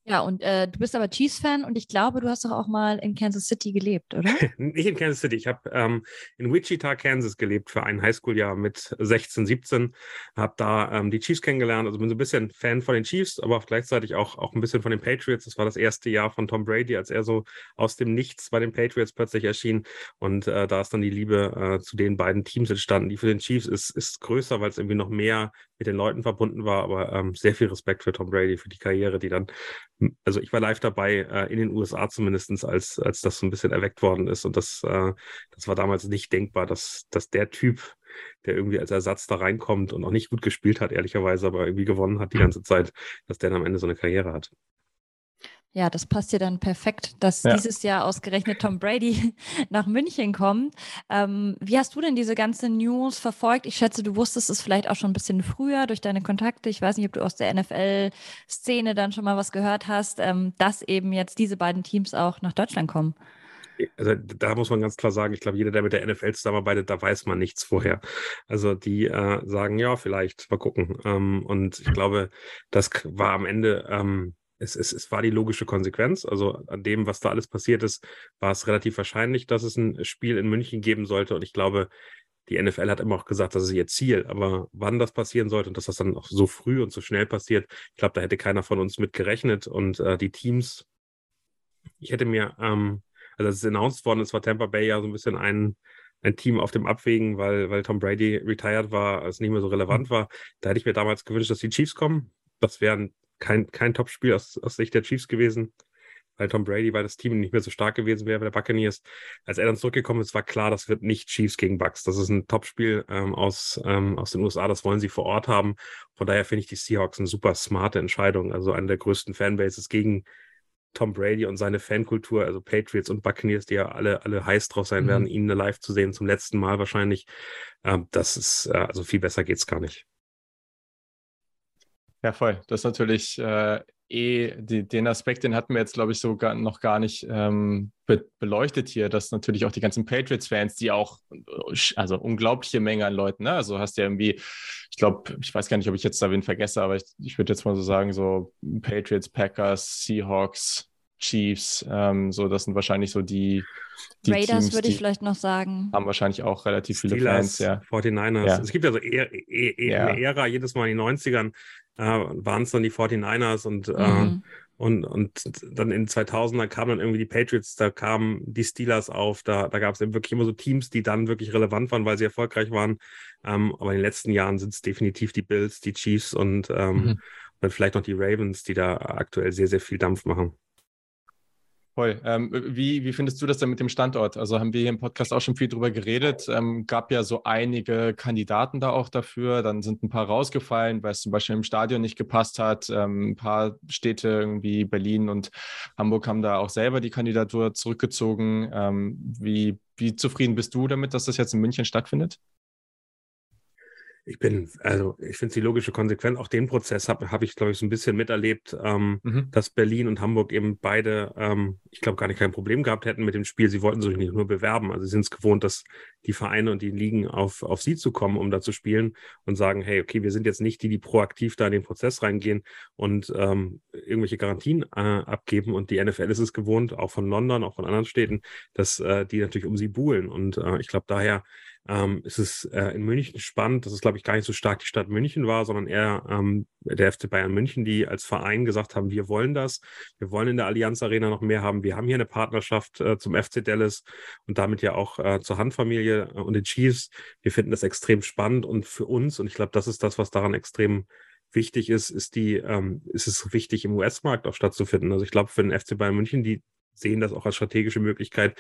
Ja, und äh, du bist aber Chiefs-Fan und ich glaube, du hast doch auch mal in Kansas City gelebt, oder? Nicht in Kansas City. Ich habe ähm, in Wichita, Kansas gelebt für ein Highschool-Jahr mit 16, 17. Habe da ähm, die Chiefs kennengelernt. Also bin so ein bisschen Fan von den Chiefs, aber auch gleichzeitig auch, auch ein bisschen von den Patriots. Das war das erste Jahr von Tom Brady, als er so aus dem Nichts bei den Patriots plötzlich erschien. Und äh, da ist dann die Liebe äh, zu den beiden Teams entstanden. Die für den Chiefs ist, ist größer, weil es irgendwie noch mehr mit den Leuten verbunden war, aber ähm, sehr viel Respekt für Tom Brady, für die Karriere, die dann also ich war live dabei, äh, in den USA zumindestens, als, als das so ein bisschen erweckt worden ist. Und das, äh, das war damals nicht denkbar, dass, dass der Typ, der irgendwie als Ersatz da reinkommt und auch nicht gut gespielt hat, ehrlicherweise, aber irgendwie gewonnen hat die ganze Zeit, dass der dann am Ende so eine Karriere hat. Ja, das passt dir dann perfekt, dass ja. dieses Jahr ausgerechnet Tom Brady nach München kommt. Ähm, wie hast du denn diese ganze News verfolgt? Ich schätze, du wusstest es vielleicht auch schon ein bisschen früher durch deine Kontakte. Ich weiß nicht, ob du aus der NFL-Szene dann schon mal was gehört hast, ähm, dass eben jetzt diese beiden Teams auch nach Deutschland kommen. Also da muss man ganz klar sagen, ich glaube, jeder, der mit der NFL zusammenarbeitet, da weiß man nichts vorher. Also die äh, sagen, ja, vielleicht, mal gucken. Ähm, und ich glaube, das war am Ende ähm, es, es, es war die logische Konsequenz. Also an dem, was da alles passiert ist, war es relativ wahrscheinlich, dass es ein Spiel in München geben sollte. Und ich glaube, die NFL hat immer auch gesagt, das ist ihr Ziel. Aber wann das passieren sollte und dass das dann auch so früh und so schnell passiert, ich glaube, da hätte keiner von uns mit gerechnet. Und äh, die Teams, ich hätte mir, ähm, Also als es announced worden ist, war Tampa Bay ja so ein bisschen ein, ein Team auf dem Abwägen, weil, weil Tom Brady retired war, es nicht mehr so relevant war. Da hätte ich mir damals gewünscht, dass die Chiefs kommen. Das wäre kein, kein Top-Spiel aus, aus Sicht der Chiefs gewesen weil Tom Brady, weil das Team nicht mehr so stark gewesen wäre bei der Buccaneers. Als er dann zurückgekommen ist, war klar, das wird nicht Chiefs gegen Bucks. Das ist ein Topspiel ähm, aus, ähm, aus den USA, das wollen sie vor Ort haben. Von daher finde ich die Seahawks eine super smarte Entscheidung. Also eine der größten Fanbases gegen Tom Brady und seine Fankultur, also Patriots und Buccaneers, die ja alle, alle heiß drauf sein mhm. werden, ihn live zu sehen, zum letzten Mal wahrscheinlich. Ähm, das ist, äh, also viel besser geht's gar nicht. Ja, voll. Das ist natürlich äh, eh, die, den Aspekt, den hatten wir jetzt, glaube ich, so gar, noch gar nicht ähm, be beleuchtet hier, dass natürlich auch die ganzen Patriots-Fans, die auch, also unglaubliche Menge an Leuten, ne? Also hast ja irgendwie, ich glaube, ich weiß gar nicht, ob ich jetzt da wen vergesse, aber ich, ich würde jetzt mal so sagen, so Patriots, Packers, Seahawks, Chiefs, ähm, so das sind wahrscheinlich so die, die Raiders würde ich vielleicht noch sagen. Haben wahrscheinlich auch relativ Steelers, viele Fans, ja. 49ers. Ja. Es gibt ja so eher, eher, eher ja. eine Ära, jedes Mal in den 90ern äh, waren es dann die 49ers und, äh, mhm. äh, und, und dann in 2000er kamen dann irgendwie die Patriots, da kamen die Steelers auf, da, da gab es eben wirklich immer so Teams, die dann wirklich relevant waren, weil sie erfolgreich waren. Ähm, aber in den letzten Jahren sind es definitiv die Bills, die Chiefs und ähm, mhm. dann vielleicht noch die Ravens, die da aktuell sehr, sehr viel Dampf machen. Voll. Ähm, wie, wie findest du das denn mit dem Standort? Also haben wir hier im Podcast auch schon viel drüber geredet. Ähm, gab ja so einige Kandidaten da auch dafür. Dann sind ein paar rausgefallen, weil es zum Beispiel im Stadion nicht gepasst hat. Ähm, ein paar Städte, irgendwie Berlin und Hamburg, haben da auch selber die Kandidatur zurückgezogen. Ähm, wie, wie zufrieden bist du damit, dass das jetzt in München stattfindet? Ich bin, also ich finde es die logische Konsequenz. Auch den Prozess habe hab ich, glaube ich, so ein bisschen miterlebt, ähm, mhm. dass Berlin und Hamburg eben beide, ähm, ich glaube, gar nicht kein Problem gehabt hätten mit dem Spiel. Sie wollten sich nicht nur bewerben. Also sie sind es gewohnt, dass die Vereine und die Ligen auf, auf sie zu kommen, um da zu spielen und sagen, hey, okay, wir sind jetzt nicht die, die proaktiv da in den Prozess reingehen und ähm, irgendwelche Garantien äh, abgeben. Und die NFL ist es gewohnt, auch von London, auch von anderen Städten, dass äh, die natürlich um sie buhlen. Und äh, ich glaube, daher ähm, ist es äh, in München spannend, dass es, glaube ich, gar nicht so stark die Stadt München war, sondern eher ähm, der FC Bayern München, die als Verein gesagt haben, wir wollen das, wir wollen in der Allianz Arena noch mehr haben, wir haben hier eine Partnerschaft äh, zum FC Dallas und damit ja auch äh, zur Handfamilie äh, und den Chiefs. Wir finden das extrem spannend und für uns, und ich glaube, das ist das, was daran extrem wichtig ist, ist die, ähm, ist es wichtig, im US-Markt auch stattzufinden. Also ich glaube, für den FC Bayern München, die sehen das auch als strategische Möglichkeit,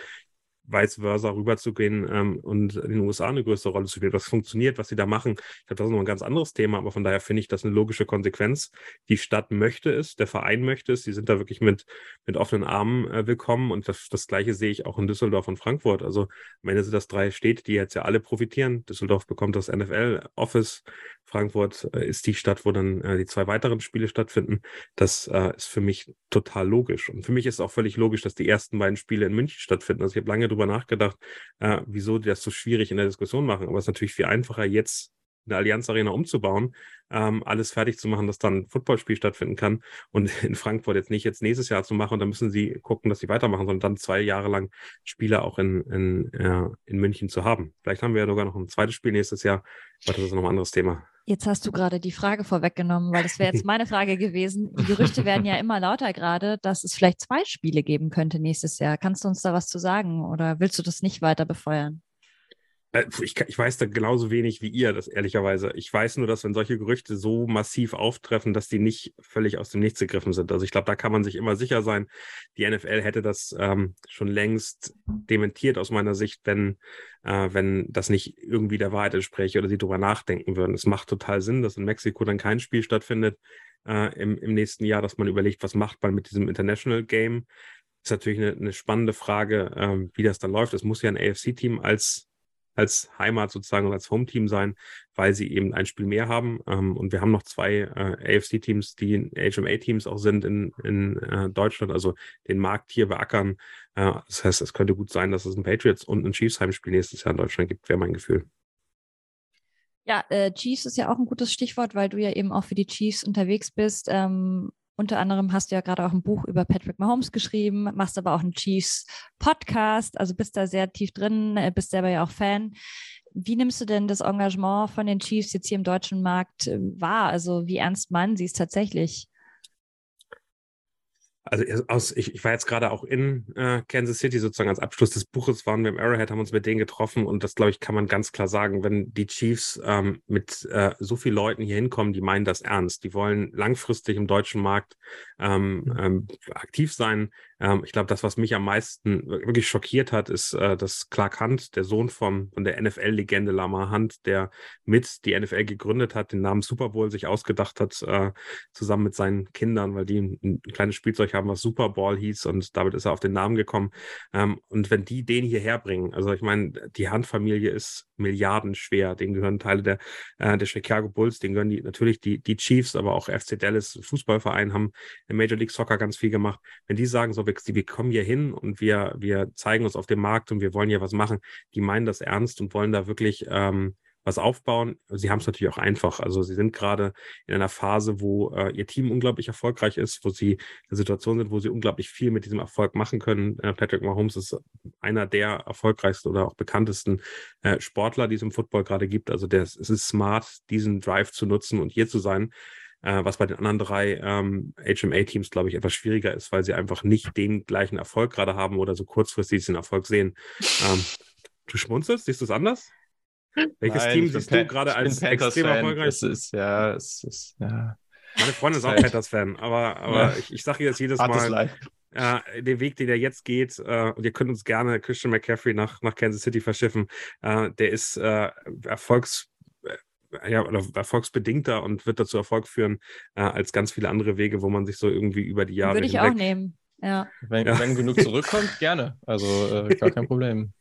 vice versa rüberzugehen ähm, und in den USA eine größere Rolle zu spielen. Was funktioniert, was sie da machen. Ich glaube, das ist noch ein ganz anderes Thema, aber von daher finde ich das eine logische Konsequenz. Die Stadt möchte es, der Verein möchte es, die sind da wirklich mit, mit offenen Armen äh, willkommen und das, das Gleiche sehe ich auch in Düsseldorf und Frankfurt. Also am Ende sind das drei Städte, die jetzt ja alle profitieren. Düsseldorf bekommt das NFL-Office, Frankfurt äh, ist die Stadt, wo dann äh, die zwei weiteren Spiele stattfinden. Das äh, ist für mich total logisch. Und für mich ist auch völlig logisch, dass die ersten beiden Spiele in München stattfinden. Also ich habe lange darüber nachgedacht, äh, wieso die das so schwierig in der Diskussion machen. Aber es ist natürlich viel einfacher, jetzt eine Allianz Arena umzubauen, ähm, alles fertig zu machen, dass dann ein Footballspiel stattfinden kann und in Frankfurt jetzt nicht jetzt nächstes Jahr zu machen und dann müssen sie gucken, dass sie weitermachen, sondern dann zwei Jahre lang Spieler auch in, in, äh, in München zu haben. Vielleicht haben wir ja sogar noch ein zweites Spiel nächstes Jahr, aber das ist noch ein anderes Thema. Jetzt hast du gerade die Frage vorweggenommen, weil das wäre jetzt meine Frage gewesen. Die Gerüchte werden ja immer lauter gerade, dass es vielleicht zwei Spiele geben könnte nächstes Jahr. Kannst du uns da was zu sagen oder willst du das nicht weiter befeuern? Äh, ich, ich, weiß da genauso wenig wie ihr, das ehrlicherweise. Ich weiß nur, dass wenn solche Gerüchte so massiv auftreffen, dass die nicht völlig aus dem Nichts gegriffen sind. Also ich glaube, da kann man sich immer sicher sein. Die NFL hätte das ähm, schon längst dementiert aus meiner Sicht, wenn, äh, wenn das nicht irgendwie der Wahrheit entspreche oder sie darüber nachdenken würden. Es macht total Sinn, dass in Mexiko dann kein Spiel stattfindet äh, im, im nächsten Jahr, dass man überlegt, was macht man mit diesem International Game. ist natürlich eine, eine spannende Frage, ähm, wie das dann läuft. Es muss ja ein AFC-Team als als Heimat sozusagen und als Home-Team sein, weil sie eben ein Spiel mehr haben. Ähm, und wir haben noch zwei äh, AFC-Teams, die HMA-Teams auch sind in, in äh, Deutschland, also den Markt hier beackern. Äh, das heißt, es könnte gut sein, dass es ein Patriots und ein Chiefs-Heimspiel nächstes Jahr in Deutschland gibt, wäre mein Gefühl. Ja, äh, Chiefs ist ja auch ein gutes Stichwort, weil du ja eben auch für die Chiefs unterwegs bist. Ähm, unter anderem hast du ja gerade auch ein Buch über Patrick Mahomes geschrieben, machst aber auch einen Chiefs Podcast, also bist da sehr tief drin, äh, bist selber ja auch Fan. Wie nimmst du denn das Engagement von den Chiefs jetzt hier im deutschen Markt äh, wahr? Also wie ernst meinen sie es tatsächlich? Also aus, ich, ich war jetzt gerade auch in äh, Kansas City sozusagen als Abschluss des Buches waren wir im Arrowhead, haben uns mit denen getroffen und das glaube ich kann man ganz klar sagen, wenn die Chiefs ähm, mit äh, so vielen Leuten hier hinkommen, die meinen das ernst, die wollen langfristig im deutschen Markt ähm, mhm. ähm, aktiv sein. Ähm, ich glaube, das, was mich am meisten wirklich schockiert hat, ist, äh, dass Clark Hunt, der Sohn vom, von der NFL-Legende Lamar Hunt, der mit die NFL gegründet hat, den Namen Super Bowl sich ausgedacht hat, äh, zusammen mit seinen Kindern, weil die ein, ein kleines Spielzeug haben, was Super Bowl hieß und damit ist er auf den Namen gekommen. Ähm, und wenn die den hierher bringen, also ich meine, die Hunt-Familie ist milliardenschwer, denen gehören Teile der, äh, der Chicago Bulls, denen gehören die, natürlich die, die Chiefs, aber auch FC Dallas Fußballverein haben in Major League Soccer ganz viel gemacht. Wenn die sagen, so, wir, wir kommen hier hin und wir, wir zeigen uns auf dem Markt und wir wollen hier was machen, die meinen das ernst und wollen da wirklich ähm, was aufbauen. Sie haben es natürlich auch einfach. Also sie sind gerade in einer Phase, wo äh, ihr Team unglaublich erfolgreich ist, wo sie in einer Situation sind, wo sie unglaublich viel mit diesem Erfolg machen können. Äh, Patrick Mahomes ist einer der erfolgreichsten oder auch bekanntesten äh, Sportler, die es im Football gerade gibt. Also der, es ist smart, diesen Drive zu nutzen und hier zu sein äh, was bei den anderen drei ähm, HMA-Teams, glaube ich, etwas schwieriger ist, weil sie einfach nicht den gleichen Erfolg gerade haben oder so kurzfristig den Erfolg sehen. Ähm, du schmunzelst, siehst du es anders? Welches Nein, Team siehst du gerade als extrem erfolgreich? Es ist, ja, es ist, ja. Meine Freundin ist auch Panthers-Fan, aber, aber ja. ich, ich sage jetzt jedes Mal, äh, den Weg, den er jetzt geht, äh, und ihr könnt uns gerne Christian McCaffrey nach, nach Kansas City verschiffen, äh, der ist äh, Erfolgs ja, oder erfolgsbedingter und wird dazu Erfolg führen, äh, als ganz viele andere Wege, wo man sich so irgendwie über die Jahre. Würde ich hinweg... auch nehmen. Ja. Wenn, ja. wenn genug zurückkommt, gerne. Also äh, gar kein Problem.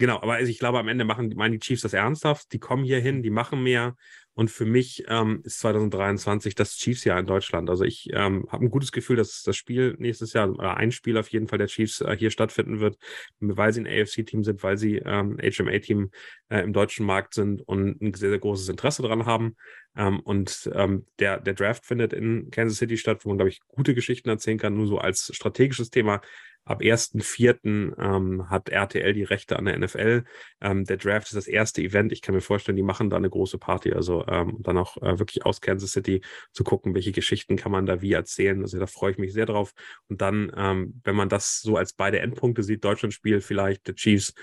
Genau, aber also ich glaube, am Ende machen, meinen die Chiefs das ernsthaft. Die kommen hier hin, die machen mehr. Und für mich ähm, ist 2023 das Chiefs-Jahr in Deutschland. Also ich ähm, habe ein gutes Gefühl, dass das Spiel nächstes Jahr, oder ein Spiel auf jeden Fall der Chiefs äh, hier stattfinden wird, weil sie ein AFC-Team sind, weil sie ähm, HMA-Team äh, im deutschen Markt sind und ein sehr, sehr großes Interesse daran haben. Ähm, und ähm, der, der Draft findet in Kansas City statt, wo man, glaube ich, gute Geschichten erzählen kann, nur so als strategisches Thema Ab 1.4. Ähm, hat RTL die Rechte an der NFL. Ähm, der Draft ist das erste Event. Ich kann mir vorstellen, die machen da eine große Party. Also ähm, dann auch äh, wirklich aus Kansas City zu gucken, welche Geschichten kann man da wie erzählen. Also da freue ich mich sehr drauf. Und dann, ähm, wenn man das so als beide Endpunkte sieht, Deutschland-Spiel vielleicht, der Chiefs,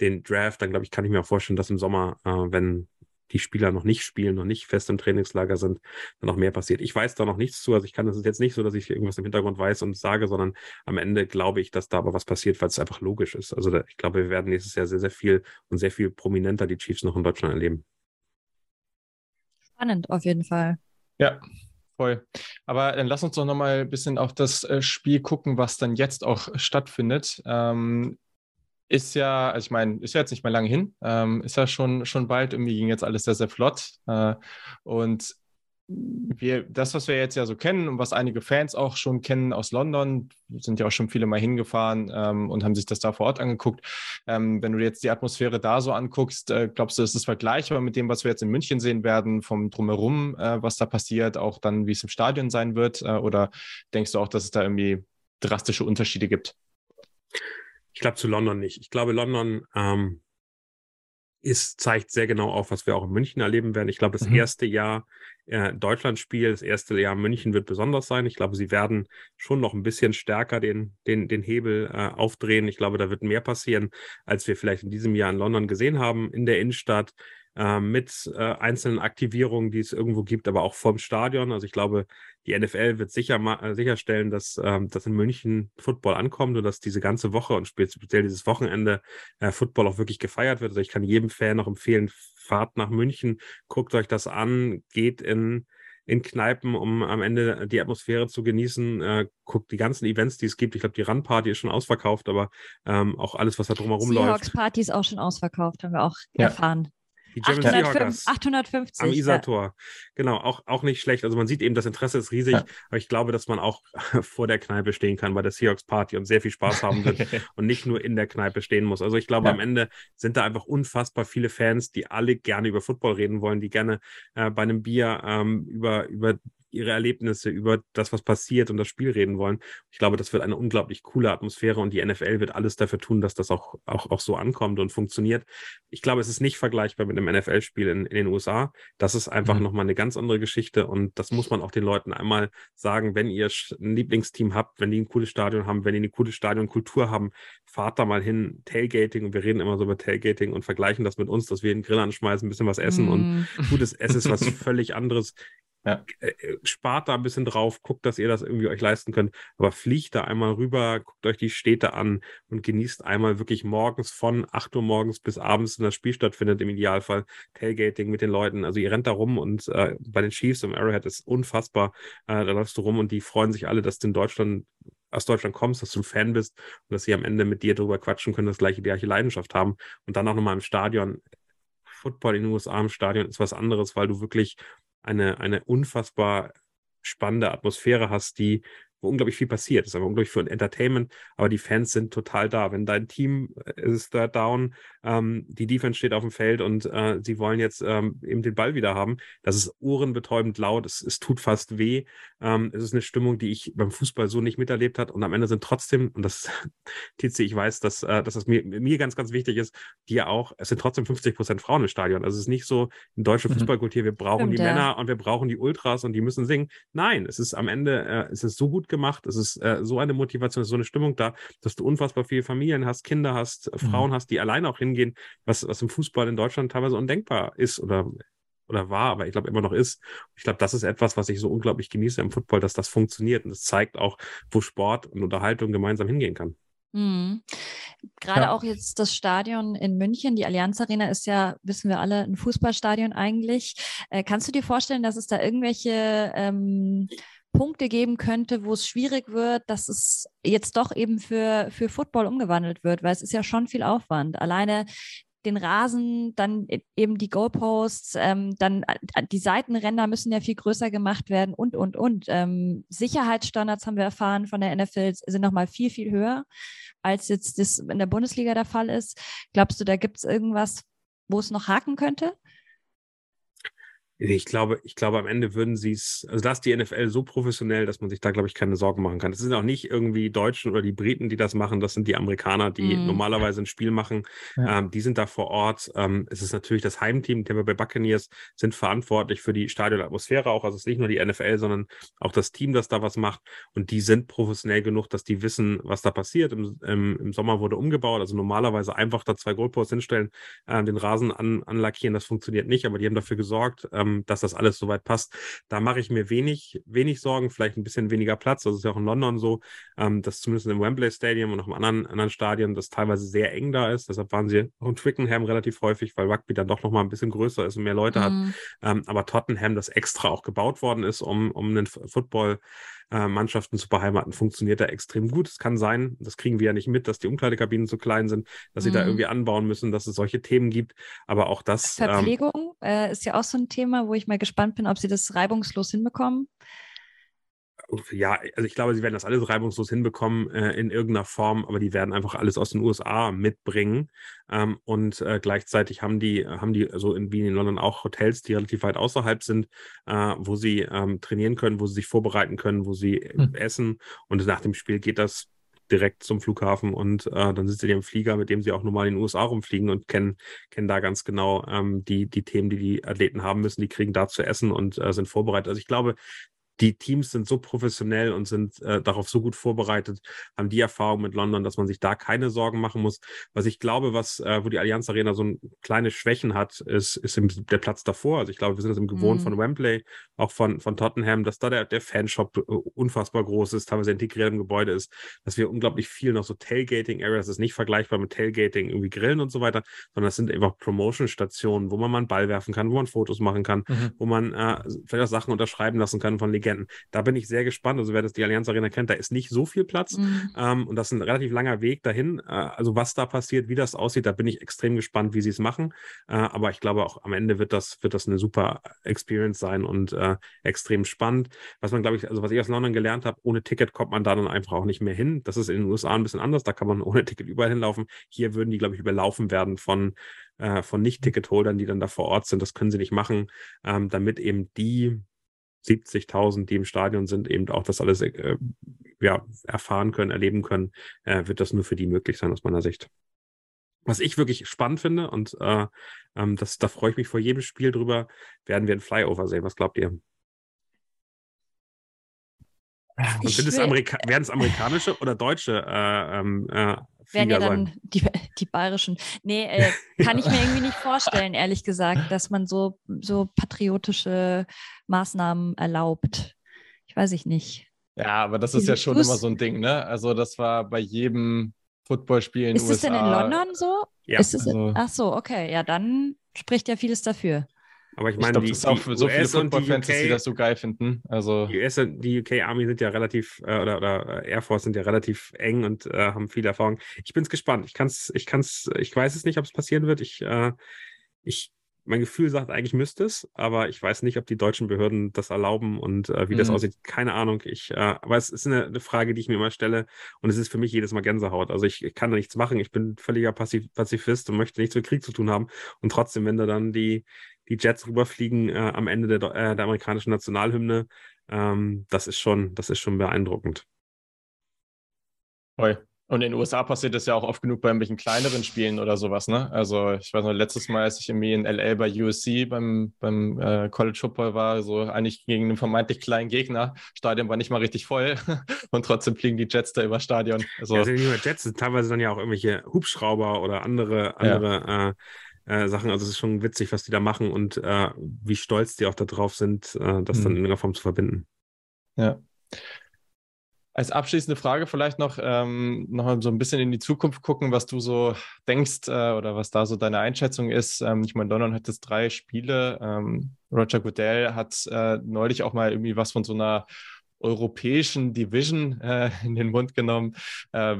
den Draft, dann glaube ich, kann ich mir auch vorstellen, dass im Sommer, äh, wenn die Spieler noch nicht spielen, noch nicht fest im Trainingslager sind, dann noch mehr passiert. Ich weiß da noch nichts zu. Also ich kann das jetzt nicht so, dass ich irgendwas im Hintergrund weiß und sage, sondern am Ende glaube ich, dass da aber was passiert, weil es einfach logisch ist. Also da, ich glaube, wir werden nächstes Jahr sehr, sehr viel und sehr viel prominenter die Chiefs noch in Deutschland erleben. Spannend auf jeden Fall. Ja, voll. Aber dann lass uns doch nochmal ein bisschen auf das äh, Spiel gucken, was dann jetzt auch stattfindet. Ähm, ist ja, also ich meine, ist ja jetzt nicht mehr lange hin, ähm, ist ja schon, schon bald, irgendwie ging jetzt alles sehr, sehr flott. Äh, und wir, das, was wir jetzt ja so kennen und was einige Fans auch schon kennen aus London, sind ja auch schon viele mal hingefahren ähm, und haben sich das da vor Ort angeguckt. Ähm, wenn du jetzt die Atmosphäre da so anguckst, äh, glaubst du, ist es vergleichbar mit dem, was wir jetzt in München sehen werden, vom Drumherum, äh, was da passiert, auch dann, wie es im Stadion sein wird? Äh, oder denkst du auch, dass es da irgendwie drastische Unterschiede gibt? Ich glaube zu London nicht. Ich glaube, London ähm, ist, zeigt sehr genau auf, was wir auch in München erleben werden. Ich glaube, das mhm. erste Jahr äh, Deutschlandspiel, das erste Jahr München wird besonders sein. Ich glaube, sie werden schon noch ein bisschen stärker den, den, den Hebel äh, aufdrehen. Ich glaube, da wird mehr passieren, als wir vielleicht in diesem Jahr in London gesehen haben, in der Innenstadt. Äh, mit äh, einzelnen Aktivierungen, die es irgendwo gibt, aber auch vom Stadion. Also ich glaube, die NFL wird sicher äh, sicherstellen, dass, ähm, dass in München Football ankommt und dass diese ganze Woche und speziell dieses Wochenende Football auch wirklich gefeiert wird. Also ich kann jedem Fan noch empfehlen, fahrt nach München, guckt euch das an, geht in in Kneipen, um am Ende die Atmosphäre zu genießen. Äh, guckt die ganzen Events, die es gibt. Ich glaube, die Run-Party ist schon ausverkauft, aber ähm, auch alles, was da drumherum Seahawks läuft. Seahawks-Party ist auch schon ausverkauft, haben wir auch ja. erfahren. Die German 805, 850. Am Isar-Tor. Ja. Genau, auch, auch nicht schlecht. Also man sieht eben, das Interesse ist riesig, ja. aber ich glaube, dass man auch vor der Kneipe stehen kann bei der Seahawks Party und sehr viel Spaß haben wird und nicht nur in der Kneipe stehen muss. Also ich glaube, ja. am Ende sind da einfach unfassbar viele Fans, die alle gerne über Football reden wollen, die gerne äh, bei einem Bier ähm, über, über ihre Erlebnisse, über das, was passiert und das Spiel reden wollen. Ich glaube, das wird eine unglaublich coole Atmosphäre und die NFL wird alles dafür tun, dass das auch, auch, auch so ankommt und funktioniert. Ich glaube, es ist nicht vergleichbar mit einem NFL-Spiel in, in den USA. Das ist einfach mhm. nochmal eine ganz andere Geschichte und das muss man auch den Leuten einmal sagen, wenn ihr ein Lieblingsteam habt, wenn die ein cooles Stadion haben, wenn die eine coole Stadionkultur haben, fahrt da mal hin, Tailgating und wir reden immer so über Tailgating und vergleichen das mit uns, dass wir den Grill anschmeißen, ein bisschen was essen mm. und gutes Essen ist was völlig anderes. Ja. Äh, äh, spart da ein bisschen drauf, guckt, dass ihr das irgendwie euch leisten könnt, aber fliegt da einmal rüber, guckt euch die Städte an und genießt einmal wirklich morgens von 8 Uhr morgens bis abends, wenn das Spiel stattfindet, im Idealfall Tailgating mit den Leuten. Also ihr rennt da rum und äh, bei den Chiefs im Arrowhead ist unfassbar. Äh, da läufst du rum und die freuen sich alle, dass du in Deutschland aus Deutschland kommst, dass du ein Fan bist und dass sie am Ende mit dir drüber quatschen können, das gleiche, die gleiche Leidenschaft haben und dann auch nochmal im Stadion. Football in den USA im Stadion ist was anderes, weil du wirklich eine, eine unfassbar spannende Atmosphäre hast, die wo unglaublich viel passiert. Das ist aber unglaublich für ein Entertainment, aber die Fans sind total da. Wenn dein Team äh, ist da down, ähm, die Defense steht auf dem Feld und äh, sie wollen jetzt ähm, eben den Ball wieder haben, das ist ohrenbetäubend laut, es, es tut fast weh. Ähm, es ist eine Stimmung, die ich beim Fußball so nicht miterlebt hat und am Ende sind trotzdem, und das, Tizi, ich weiß, dass, äh, dass das mir, mir ganz, ganz wichtig ist, dir auch, es sind trotzdem 50 Prozent Frauen im Stadion. Also es ist nicht so in deutsche mhm. Fußballkultur, wir brauchen Stimmt, die ja. Männer und wir brauchen die Ultras und die müssen singen. Nein, es ist am Ende, äh, es ist so gut gemacht, es ist äh, so eine Motivation, so eine Stimmung da, dass du unfassbar viele Familien hast, Kinder hast, äh, Frauen mhm. hast, die alleine auch hingehen, was, was im Fußball in Deutschland teilweise undenkbar ist oder oder war, aber ich glaube immer noch ist. Ich glaube, das ist etwas, was ich so unglaublich genieße im Football, dass das funktioniert und es zeigt auch, wo Sport und Unterhaltung gemeinsam hingehen kann. Mhm. Gerade ja. auch jetzt das Stadion in München, die Allianz Arena ist ja, wissen wir alle, ein Fußballstadion eigentlich. Äh, kannst du dir vorstellen, dass es da irgendwelche ähm, Punkte geben könnte, wo es schwierig wird, dass es jetzt doch eben für, für Football umgewandelt wird, weil es ist ja schon viel Aufwand. Alleine den Rasen, dann e, eben die Goalposts, ähm, dann äh, die Seitenränder müssen ja viel größer gemacht werden und, und, und. Ähm, Sicherheitsstandards haben wir erfahren von der NFL sind nochmal viel, viel höher, als jetzt das in der Bundesliga der Fall ist. Glaubst du, da gibt es irgendwas, wo es noch haken könnte? Ich glaube, ich glaube, am Ende würden sie es, also da ist die NFL so professionell, dass man sich da, glaube ich, keine Sorgen machen kann. Es sind auch nicht irgendwie Deutschen oder die Briten, die das machen, das sind die Amerikaner, die mm. normalerweise ein Spiel machen. Ja. Ähm, die sind da vor Ort. Ähm, es ist natürlich das Heimteam, Tampa Bay Buccaneers, sind verantwortlich für die Stadionatmosphäre auch. Also es ist nicht nur die NFL, sondern auch das Team, das da was macht. Und die sind professionell genug, dass die wissen, was da passiert. Im, im, im Sommer wurde umgebaut. Also normalerweise einfach da zwei Goalposts hinstellen, äh, den Rasen an, anlackieren. Das funktioniert nicht, aber die haben dafür gesorgt, ähm, ähm, dass das alles soweit passt. Da mache ich mir wenig, wenig Sorgen, vielleicht ein bisschen weniger Platz. Das ist ja auch in London so, ähm, dass zumindest im Wembley Stadium und auch im anderen, anderen Stadien das teilweise sehr eng da ist. Deshalb waren sie auch in Twickenham relativ häufig, weil Rugby dann doch nochmal ein bisschen größer ist und mehr Leute mhm. hat. Ähm, aber Tottenham, das extra auch gebaut worden ist, um, um einen Football äh, Mannschaften zu beheimaten, funktioniert da extrem gut. Es kann sein, das kriegen wir ja nicht mit, dass die Umkleidekabinen zu klein sind, dass sie da mhm. irgendwie anbauen müssen, dass es solche Themen gibt. Aber auch das. Verpflegung ähm, äh, ist ja auch so ein Thema, wo ich mal gespannt bin, ob sie das reibungslos hinbekommen ja, also ich glaube, sie werden das alles reibungslos hinbekommen äh, in irgendeiner Form, aber die werden einfach alles aus den USA mitbringen. Ähm, und äh, gleichzeitig haben die, haben die, also in Wien in London auch Hotels, die relativ weit außerhalb sind, äh, wo sie ähm, trainieren können, wo sie sich vorbereiten können, wo sie mhm. essen. Und nach dem Spiel geht das direkt zum Flughafen und äh, dann sitzen die im Flieger, mit dem sie auch normal in den USA rumfliegen und kennen, kennen da ganz genau ähm, die, die Themen, die die Athleten haben müssen. Die kriegen da zu essen und äh, sind vorbereitet. Also ich glaube, die Teams sind so professionell und sind äh, darauf so gut vorbereitet, haben die Erfahrung mit London, dass man sich da keine Sorgen machen muss. Was ich glaube, was, äh, wo die Allianz Arena so ein, kleine Schwächen hat, ist, ist im, der Platz davor. Also ich glaube, wir sind es im Gewohnt mhm. von Wembley, auch von, von Tottenham, dass da der, der Fanshop äh, unfassbar groß ist, teilweise integriert im Gebäude ist, dass wir unglaublich viel noch so Tailgating-Areas, das ist nicht vergleichbar mit Tailgating, irgendwie Grillen und so weiter, sondern das sind einfach Promotion-Stationen, wo man mal einen Ball werfen kann, wo man Fotos machen kann, mhm. wo man äh, vielleicht auch Sachen unterschreiben lassen kann von Legenden. Da bin ich sehr gespannt. Also wer das die Allianz Arena kennt, da ist nicht so viel Platz. Mhm. Ähm, und das ist ein relativ langer Weg dahin. Äh, also was da passiert, wie das aussieht, da bin ich extrem gespannt, wie sie es machen. Äh, aber ich glaube auch am Ende wird das, wird das eine super Experience sein und äh, extrem spannend. Was man, glaube ich, also was ich aus London gelernt habe, ohne Ticket kommt man da dann einfach auch nicht mehr hin. Das ist in den USA ein bisschen anders. Da kann man ohne Ticket überall hinlaufen. Hier würden die, glaube ich, überlaufen werden von äh, von Nicht-Ticketholdern, die dann da vor Ort sind. Das können sie nicht machen, ähm, damit eben die 70.000, die im Stadion sind, eben auch das alles äh, ja, erfahren können, erleben können, äh, wird das nur für die möglich sein aus meiner Sicht. Was ich wirklich spannend finde und äh, ähm, das, da freue ich mich vor jedem Spiel drüber, werden wir ein Flyover sehen. Was glaubt ihr? Und sind es Amerika werden es amerikanische oder deutsche äh, ähm, äh, Werden ja dann die, die bayerischen. Nee, äh, kann ich mir irgendwie nicht vorstellen, ehrlich gesagt, dass man so, so patriotische Maßnahmen erlaubt. Ich weiß ich nicht. Ja, aber das ist ja schon immer so ein Ding, ne? Also das war bei jedem Footballspiel in den USA. Ist es denn in London so? Ja. Ist es also, ach so, okay. Ja, dann spricht ja vieles dafür. Aber ich meine, ich glaub, das ist auch für so US viele Football-Fans, die, die das so geil finden. Also die US und die UK Army sind ja relativ, äh, oder, oder Air Force sind ja relativ eng und äh, haben viel Erfahrung. Ich bin gespannt. Ich kann's, ich kann's, ich weiß es nicht, ob es passieren wird. Ich, äh, ich mein Gefühl sagt, eigentlich müsste es, aber ich weiß nicht, ob die deutschen Behörden das erlauben und äh, wie mhm. das aussieht. Keine Ahnung. Ich, äh, aber es ist eine, eine, Frage, die ich mir immer stelle und es ist für mich jedes Mal Gänsehaut. Also ich, ich kann da nichts machen. Ich bin völliger Pazif Pazifist und möchte nichts mit Krieg zu tun haben. Und trotzdem, wenn da dann die, die Jets rüberfliegen äh, am Ende der, äh, der amerikanischen Nationalhymne, ähm, das ist schon, das ist schon beeindruckend. Oi. Und in den USA passiert das ja auch oft genug bei irgendwelchen kleineren Spielen oder sowas, ne? Also ich weiß noch, letztes Mal, als ich irgendwie in LA bei USC beim, beim äh, College Football war, so eigentlich gegen einen vermeintlich kleinen Gegner. Stadion war nicht mal richtig voll und trotzdem fliegen die Jets da über Stadion. Also, ja, sind nicht nur Jets, sind teilweise dann ja auch irgendwelche Hubschrauber oder andere, andere ja. äh, äh, Sachen. Also es ist schon witzig, was die da machen und äh, wie stolz die auch darauf sind, äh, das mhm. dann in irgendeiner Form zu verbinden. Ja. Als abschließende Frage vielleicht noch, ähm, noch so ein bisschen in die Zukunft gucken, was du so denkst äh, oder was da so deine Einschätzung ist. Ähm, ich meine, London hat jetzt drei Spiele. Ähm, Roger Goodell hat äh, neulich auch mal irgendwie was von so einer europäischen Division äh, in den Mund genommen. Äh,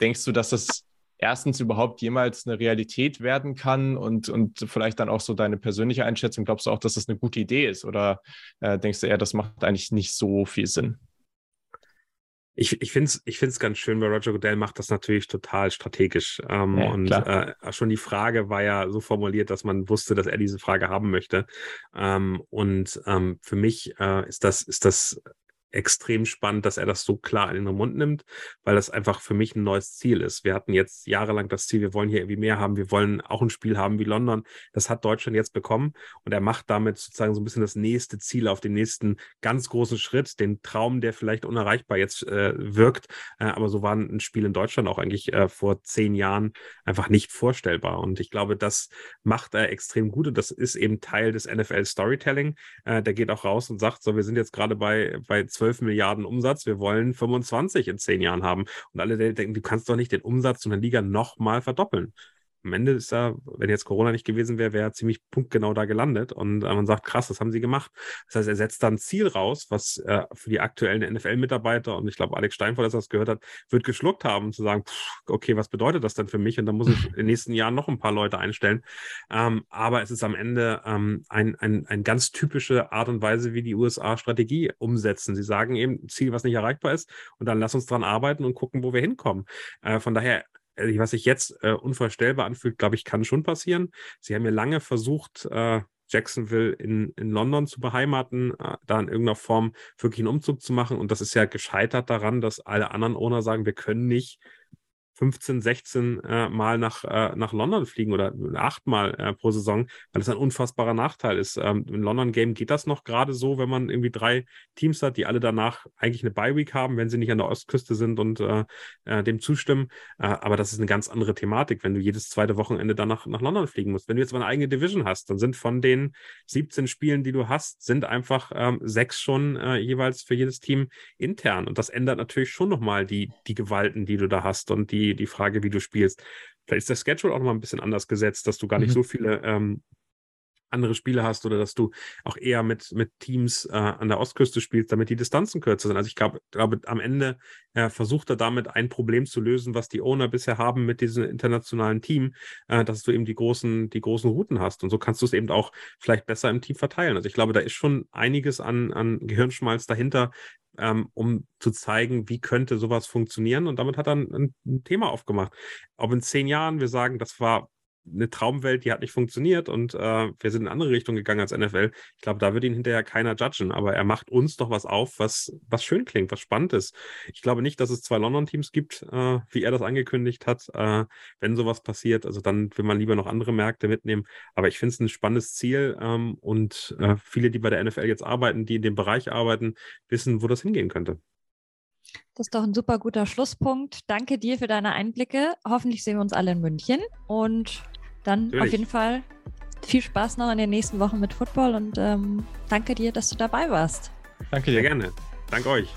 denkst du, dass das erstens überhaupt jemals eine Realität werden kann und, und vielleicht dann auch so deine persönliche Einschätzung? Glaubst du auch, dass das eine gute Idee ist oder äh, denkst du eher, das macht eigentlich nicht so viel Sinn? ich, ich finde es ich find's ganz schön, weil Roger Goodell macht das natürlich total strategisch. Ähm, ja, und äh, schon die Frage war ja so formuliert, dass man wusste, dass er diese Frage haben möchte. Ähm, und ähm, für mich äh, ist das, ist das extrem spannend, dass er das so klar in den Mund nimmt, weil das einfach für mich ein neues Ziel ist. Wir hatten jetzt jahrelang das Ziel, wir wollen hier irgendwie mehr haben, wir wollen auch ein Spiel haben wie London. Das hat Deutschland jetzt bekommen und er macht damit sozusagen so ein bisschen das nächste Ziel auf den nächsten ganz großen Schritt, den Traum, der vielleicht unerreichbar jetzt äh, wirkt. Äh, aber so war ein Spiel in Deutschland auch eigentlich äh, vor zehn Jahren einfach nicht vorstellbar. Und ich glaube, das macht er extrem gut und das ist eben Teil des NFL Storytelling. Äh, der geht auch raus und sagt, so, wir sind jetzt gerade bei, bei 12 Milliarden Umsatz, wir wollen 25 in zehn Jahren haben. Und alle denken, du kannst doch nicht den Umsatz in der Liga nochmal verdoppeln am Ende ist er, wenn jetzt Corona nicht gewesen wäre, wäre er ziemlich punktgenau da gelandet. Und äh, man sagt, krass, das haben sie gemacht. Das heißt, er setzt dann ein Ziel raus, was äh, für die aktuellen NFL-Mitarbeiter, und ich glaube, Alex Steinfort, als er das gehört hat, wird geschluckt haben, zu sagen, pff, okay, was bedeutet das denn für mich? Und dann muss ich in den nächsten Jahren noch ein paar Leute einstellen. Ähm, aber es ist am Ende ähm, ein, ein, ein ganz typische Art und Weise, wie die USA Strategie umsetzen. Sie sagen eben, Ziel, was nicht erreichbar ist, und dann lass uns dran arbeiten und gucken, wo wir hinkommen. Äh, von daher was sich jetzt äh, unvorstellbar anfühlt, glaube ich, kann schon passieren. Sie haben ja lange versucht, äh, Jacksonville in, in London zu beheimaten, äh, da in irgendeiner Form wirklich einen Umzug zu machen. Und das ist ja gescheitert daran, dass alle anderen Owner sagen, wir können nicht 15, 16 äh, Mal nach, äh, nach London fliegen oder achtmal äh, pro Saison, weil das ein unfassbarer Nachteil ist. Ähm, Im London Game geht das noch gerade so, wenn man irgendwie drei Teams hat, die alle danach eigentlich eine Bye-Week haben, wenn sie nicht an der Ostküste sind und äh, äh, dem zustimmen. Äh, aber das ist eine ganz andere Thematik, wenn du jedes zweite Wochenende dann nach, London fliegen musst. Wenn du jetzt mal eine eigene Division hast, dann sind von den 17 Spielen, die du hast, sind einfach ähm, sechs schon jeweils für jedes Team intern. Und das ändert natürlich schon nochmal die, die Gewalten, die du da hast und die die, Frage, wie du spielst. Vielleicht ist der Schedule auch noch mal ein bisschen anders gesetzt, dass du gar nicht mhm. so viele ähm, andere Spiele hast oder dass du auch eher mit, mit Teams äh, an der Ostküste spielst, damit die Distanzen kürzer sind. Also ich glaube, glaube am Ende äh, versucht er damit ein Problem zu lösen, was die Owner bisher haben mit diesem internationalen Team, äh, dass du eben die großen, die großen Routen hast. Und so kannst du es eben auch vielleicht besser im Team verteilen. Also ich glaube, da ist schon einiges an, an Gehirnschmalz dahinter, ähm, um zu zeigen, wie könnte sowas funktionieren. Und damit hat er ein, ein Thema aufgemacht. Ob in zehn Jahren wir sagen, das war eine Traumwelt, die hat nicht funktioniert und äh, wir sind in eine andere Richtung gegangen als NFL. Ich glaube, da wird ihn hinterher keiner judgen, aber er macht uns doch was auf, was, was schön klingt, was spannend ist. Ich glaube nicht, dass es zwei London-Teams gibt, äh, wie er das angekündigt hat, äh, wenn sowas passiert. Also dann will man lieber noch andere Märkte mitnehmen. Aber ich finde es ein spannendes Ziel ähm, und äh, viele, die bei der NFL jetzt arbeiten, die in dem Bereich arbeiten, wissen, wo das hingehen könnte. Das ist doch ein super guter Schlusspunkt. Danke dir für deine Einblicke. Hoffentlich sehen wir uns alle in München und dann Natürlich. auf jeden Fall viel Spaß noch in den nächsten Wochen mit Football und ähm, danke dir, dass du dabei warst. Danke dir. Gerne. Danke euch.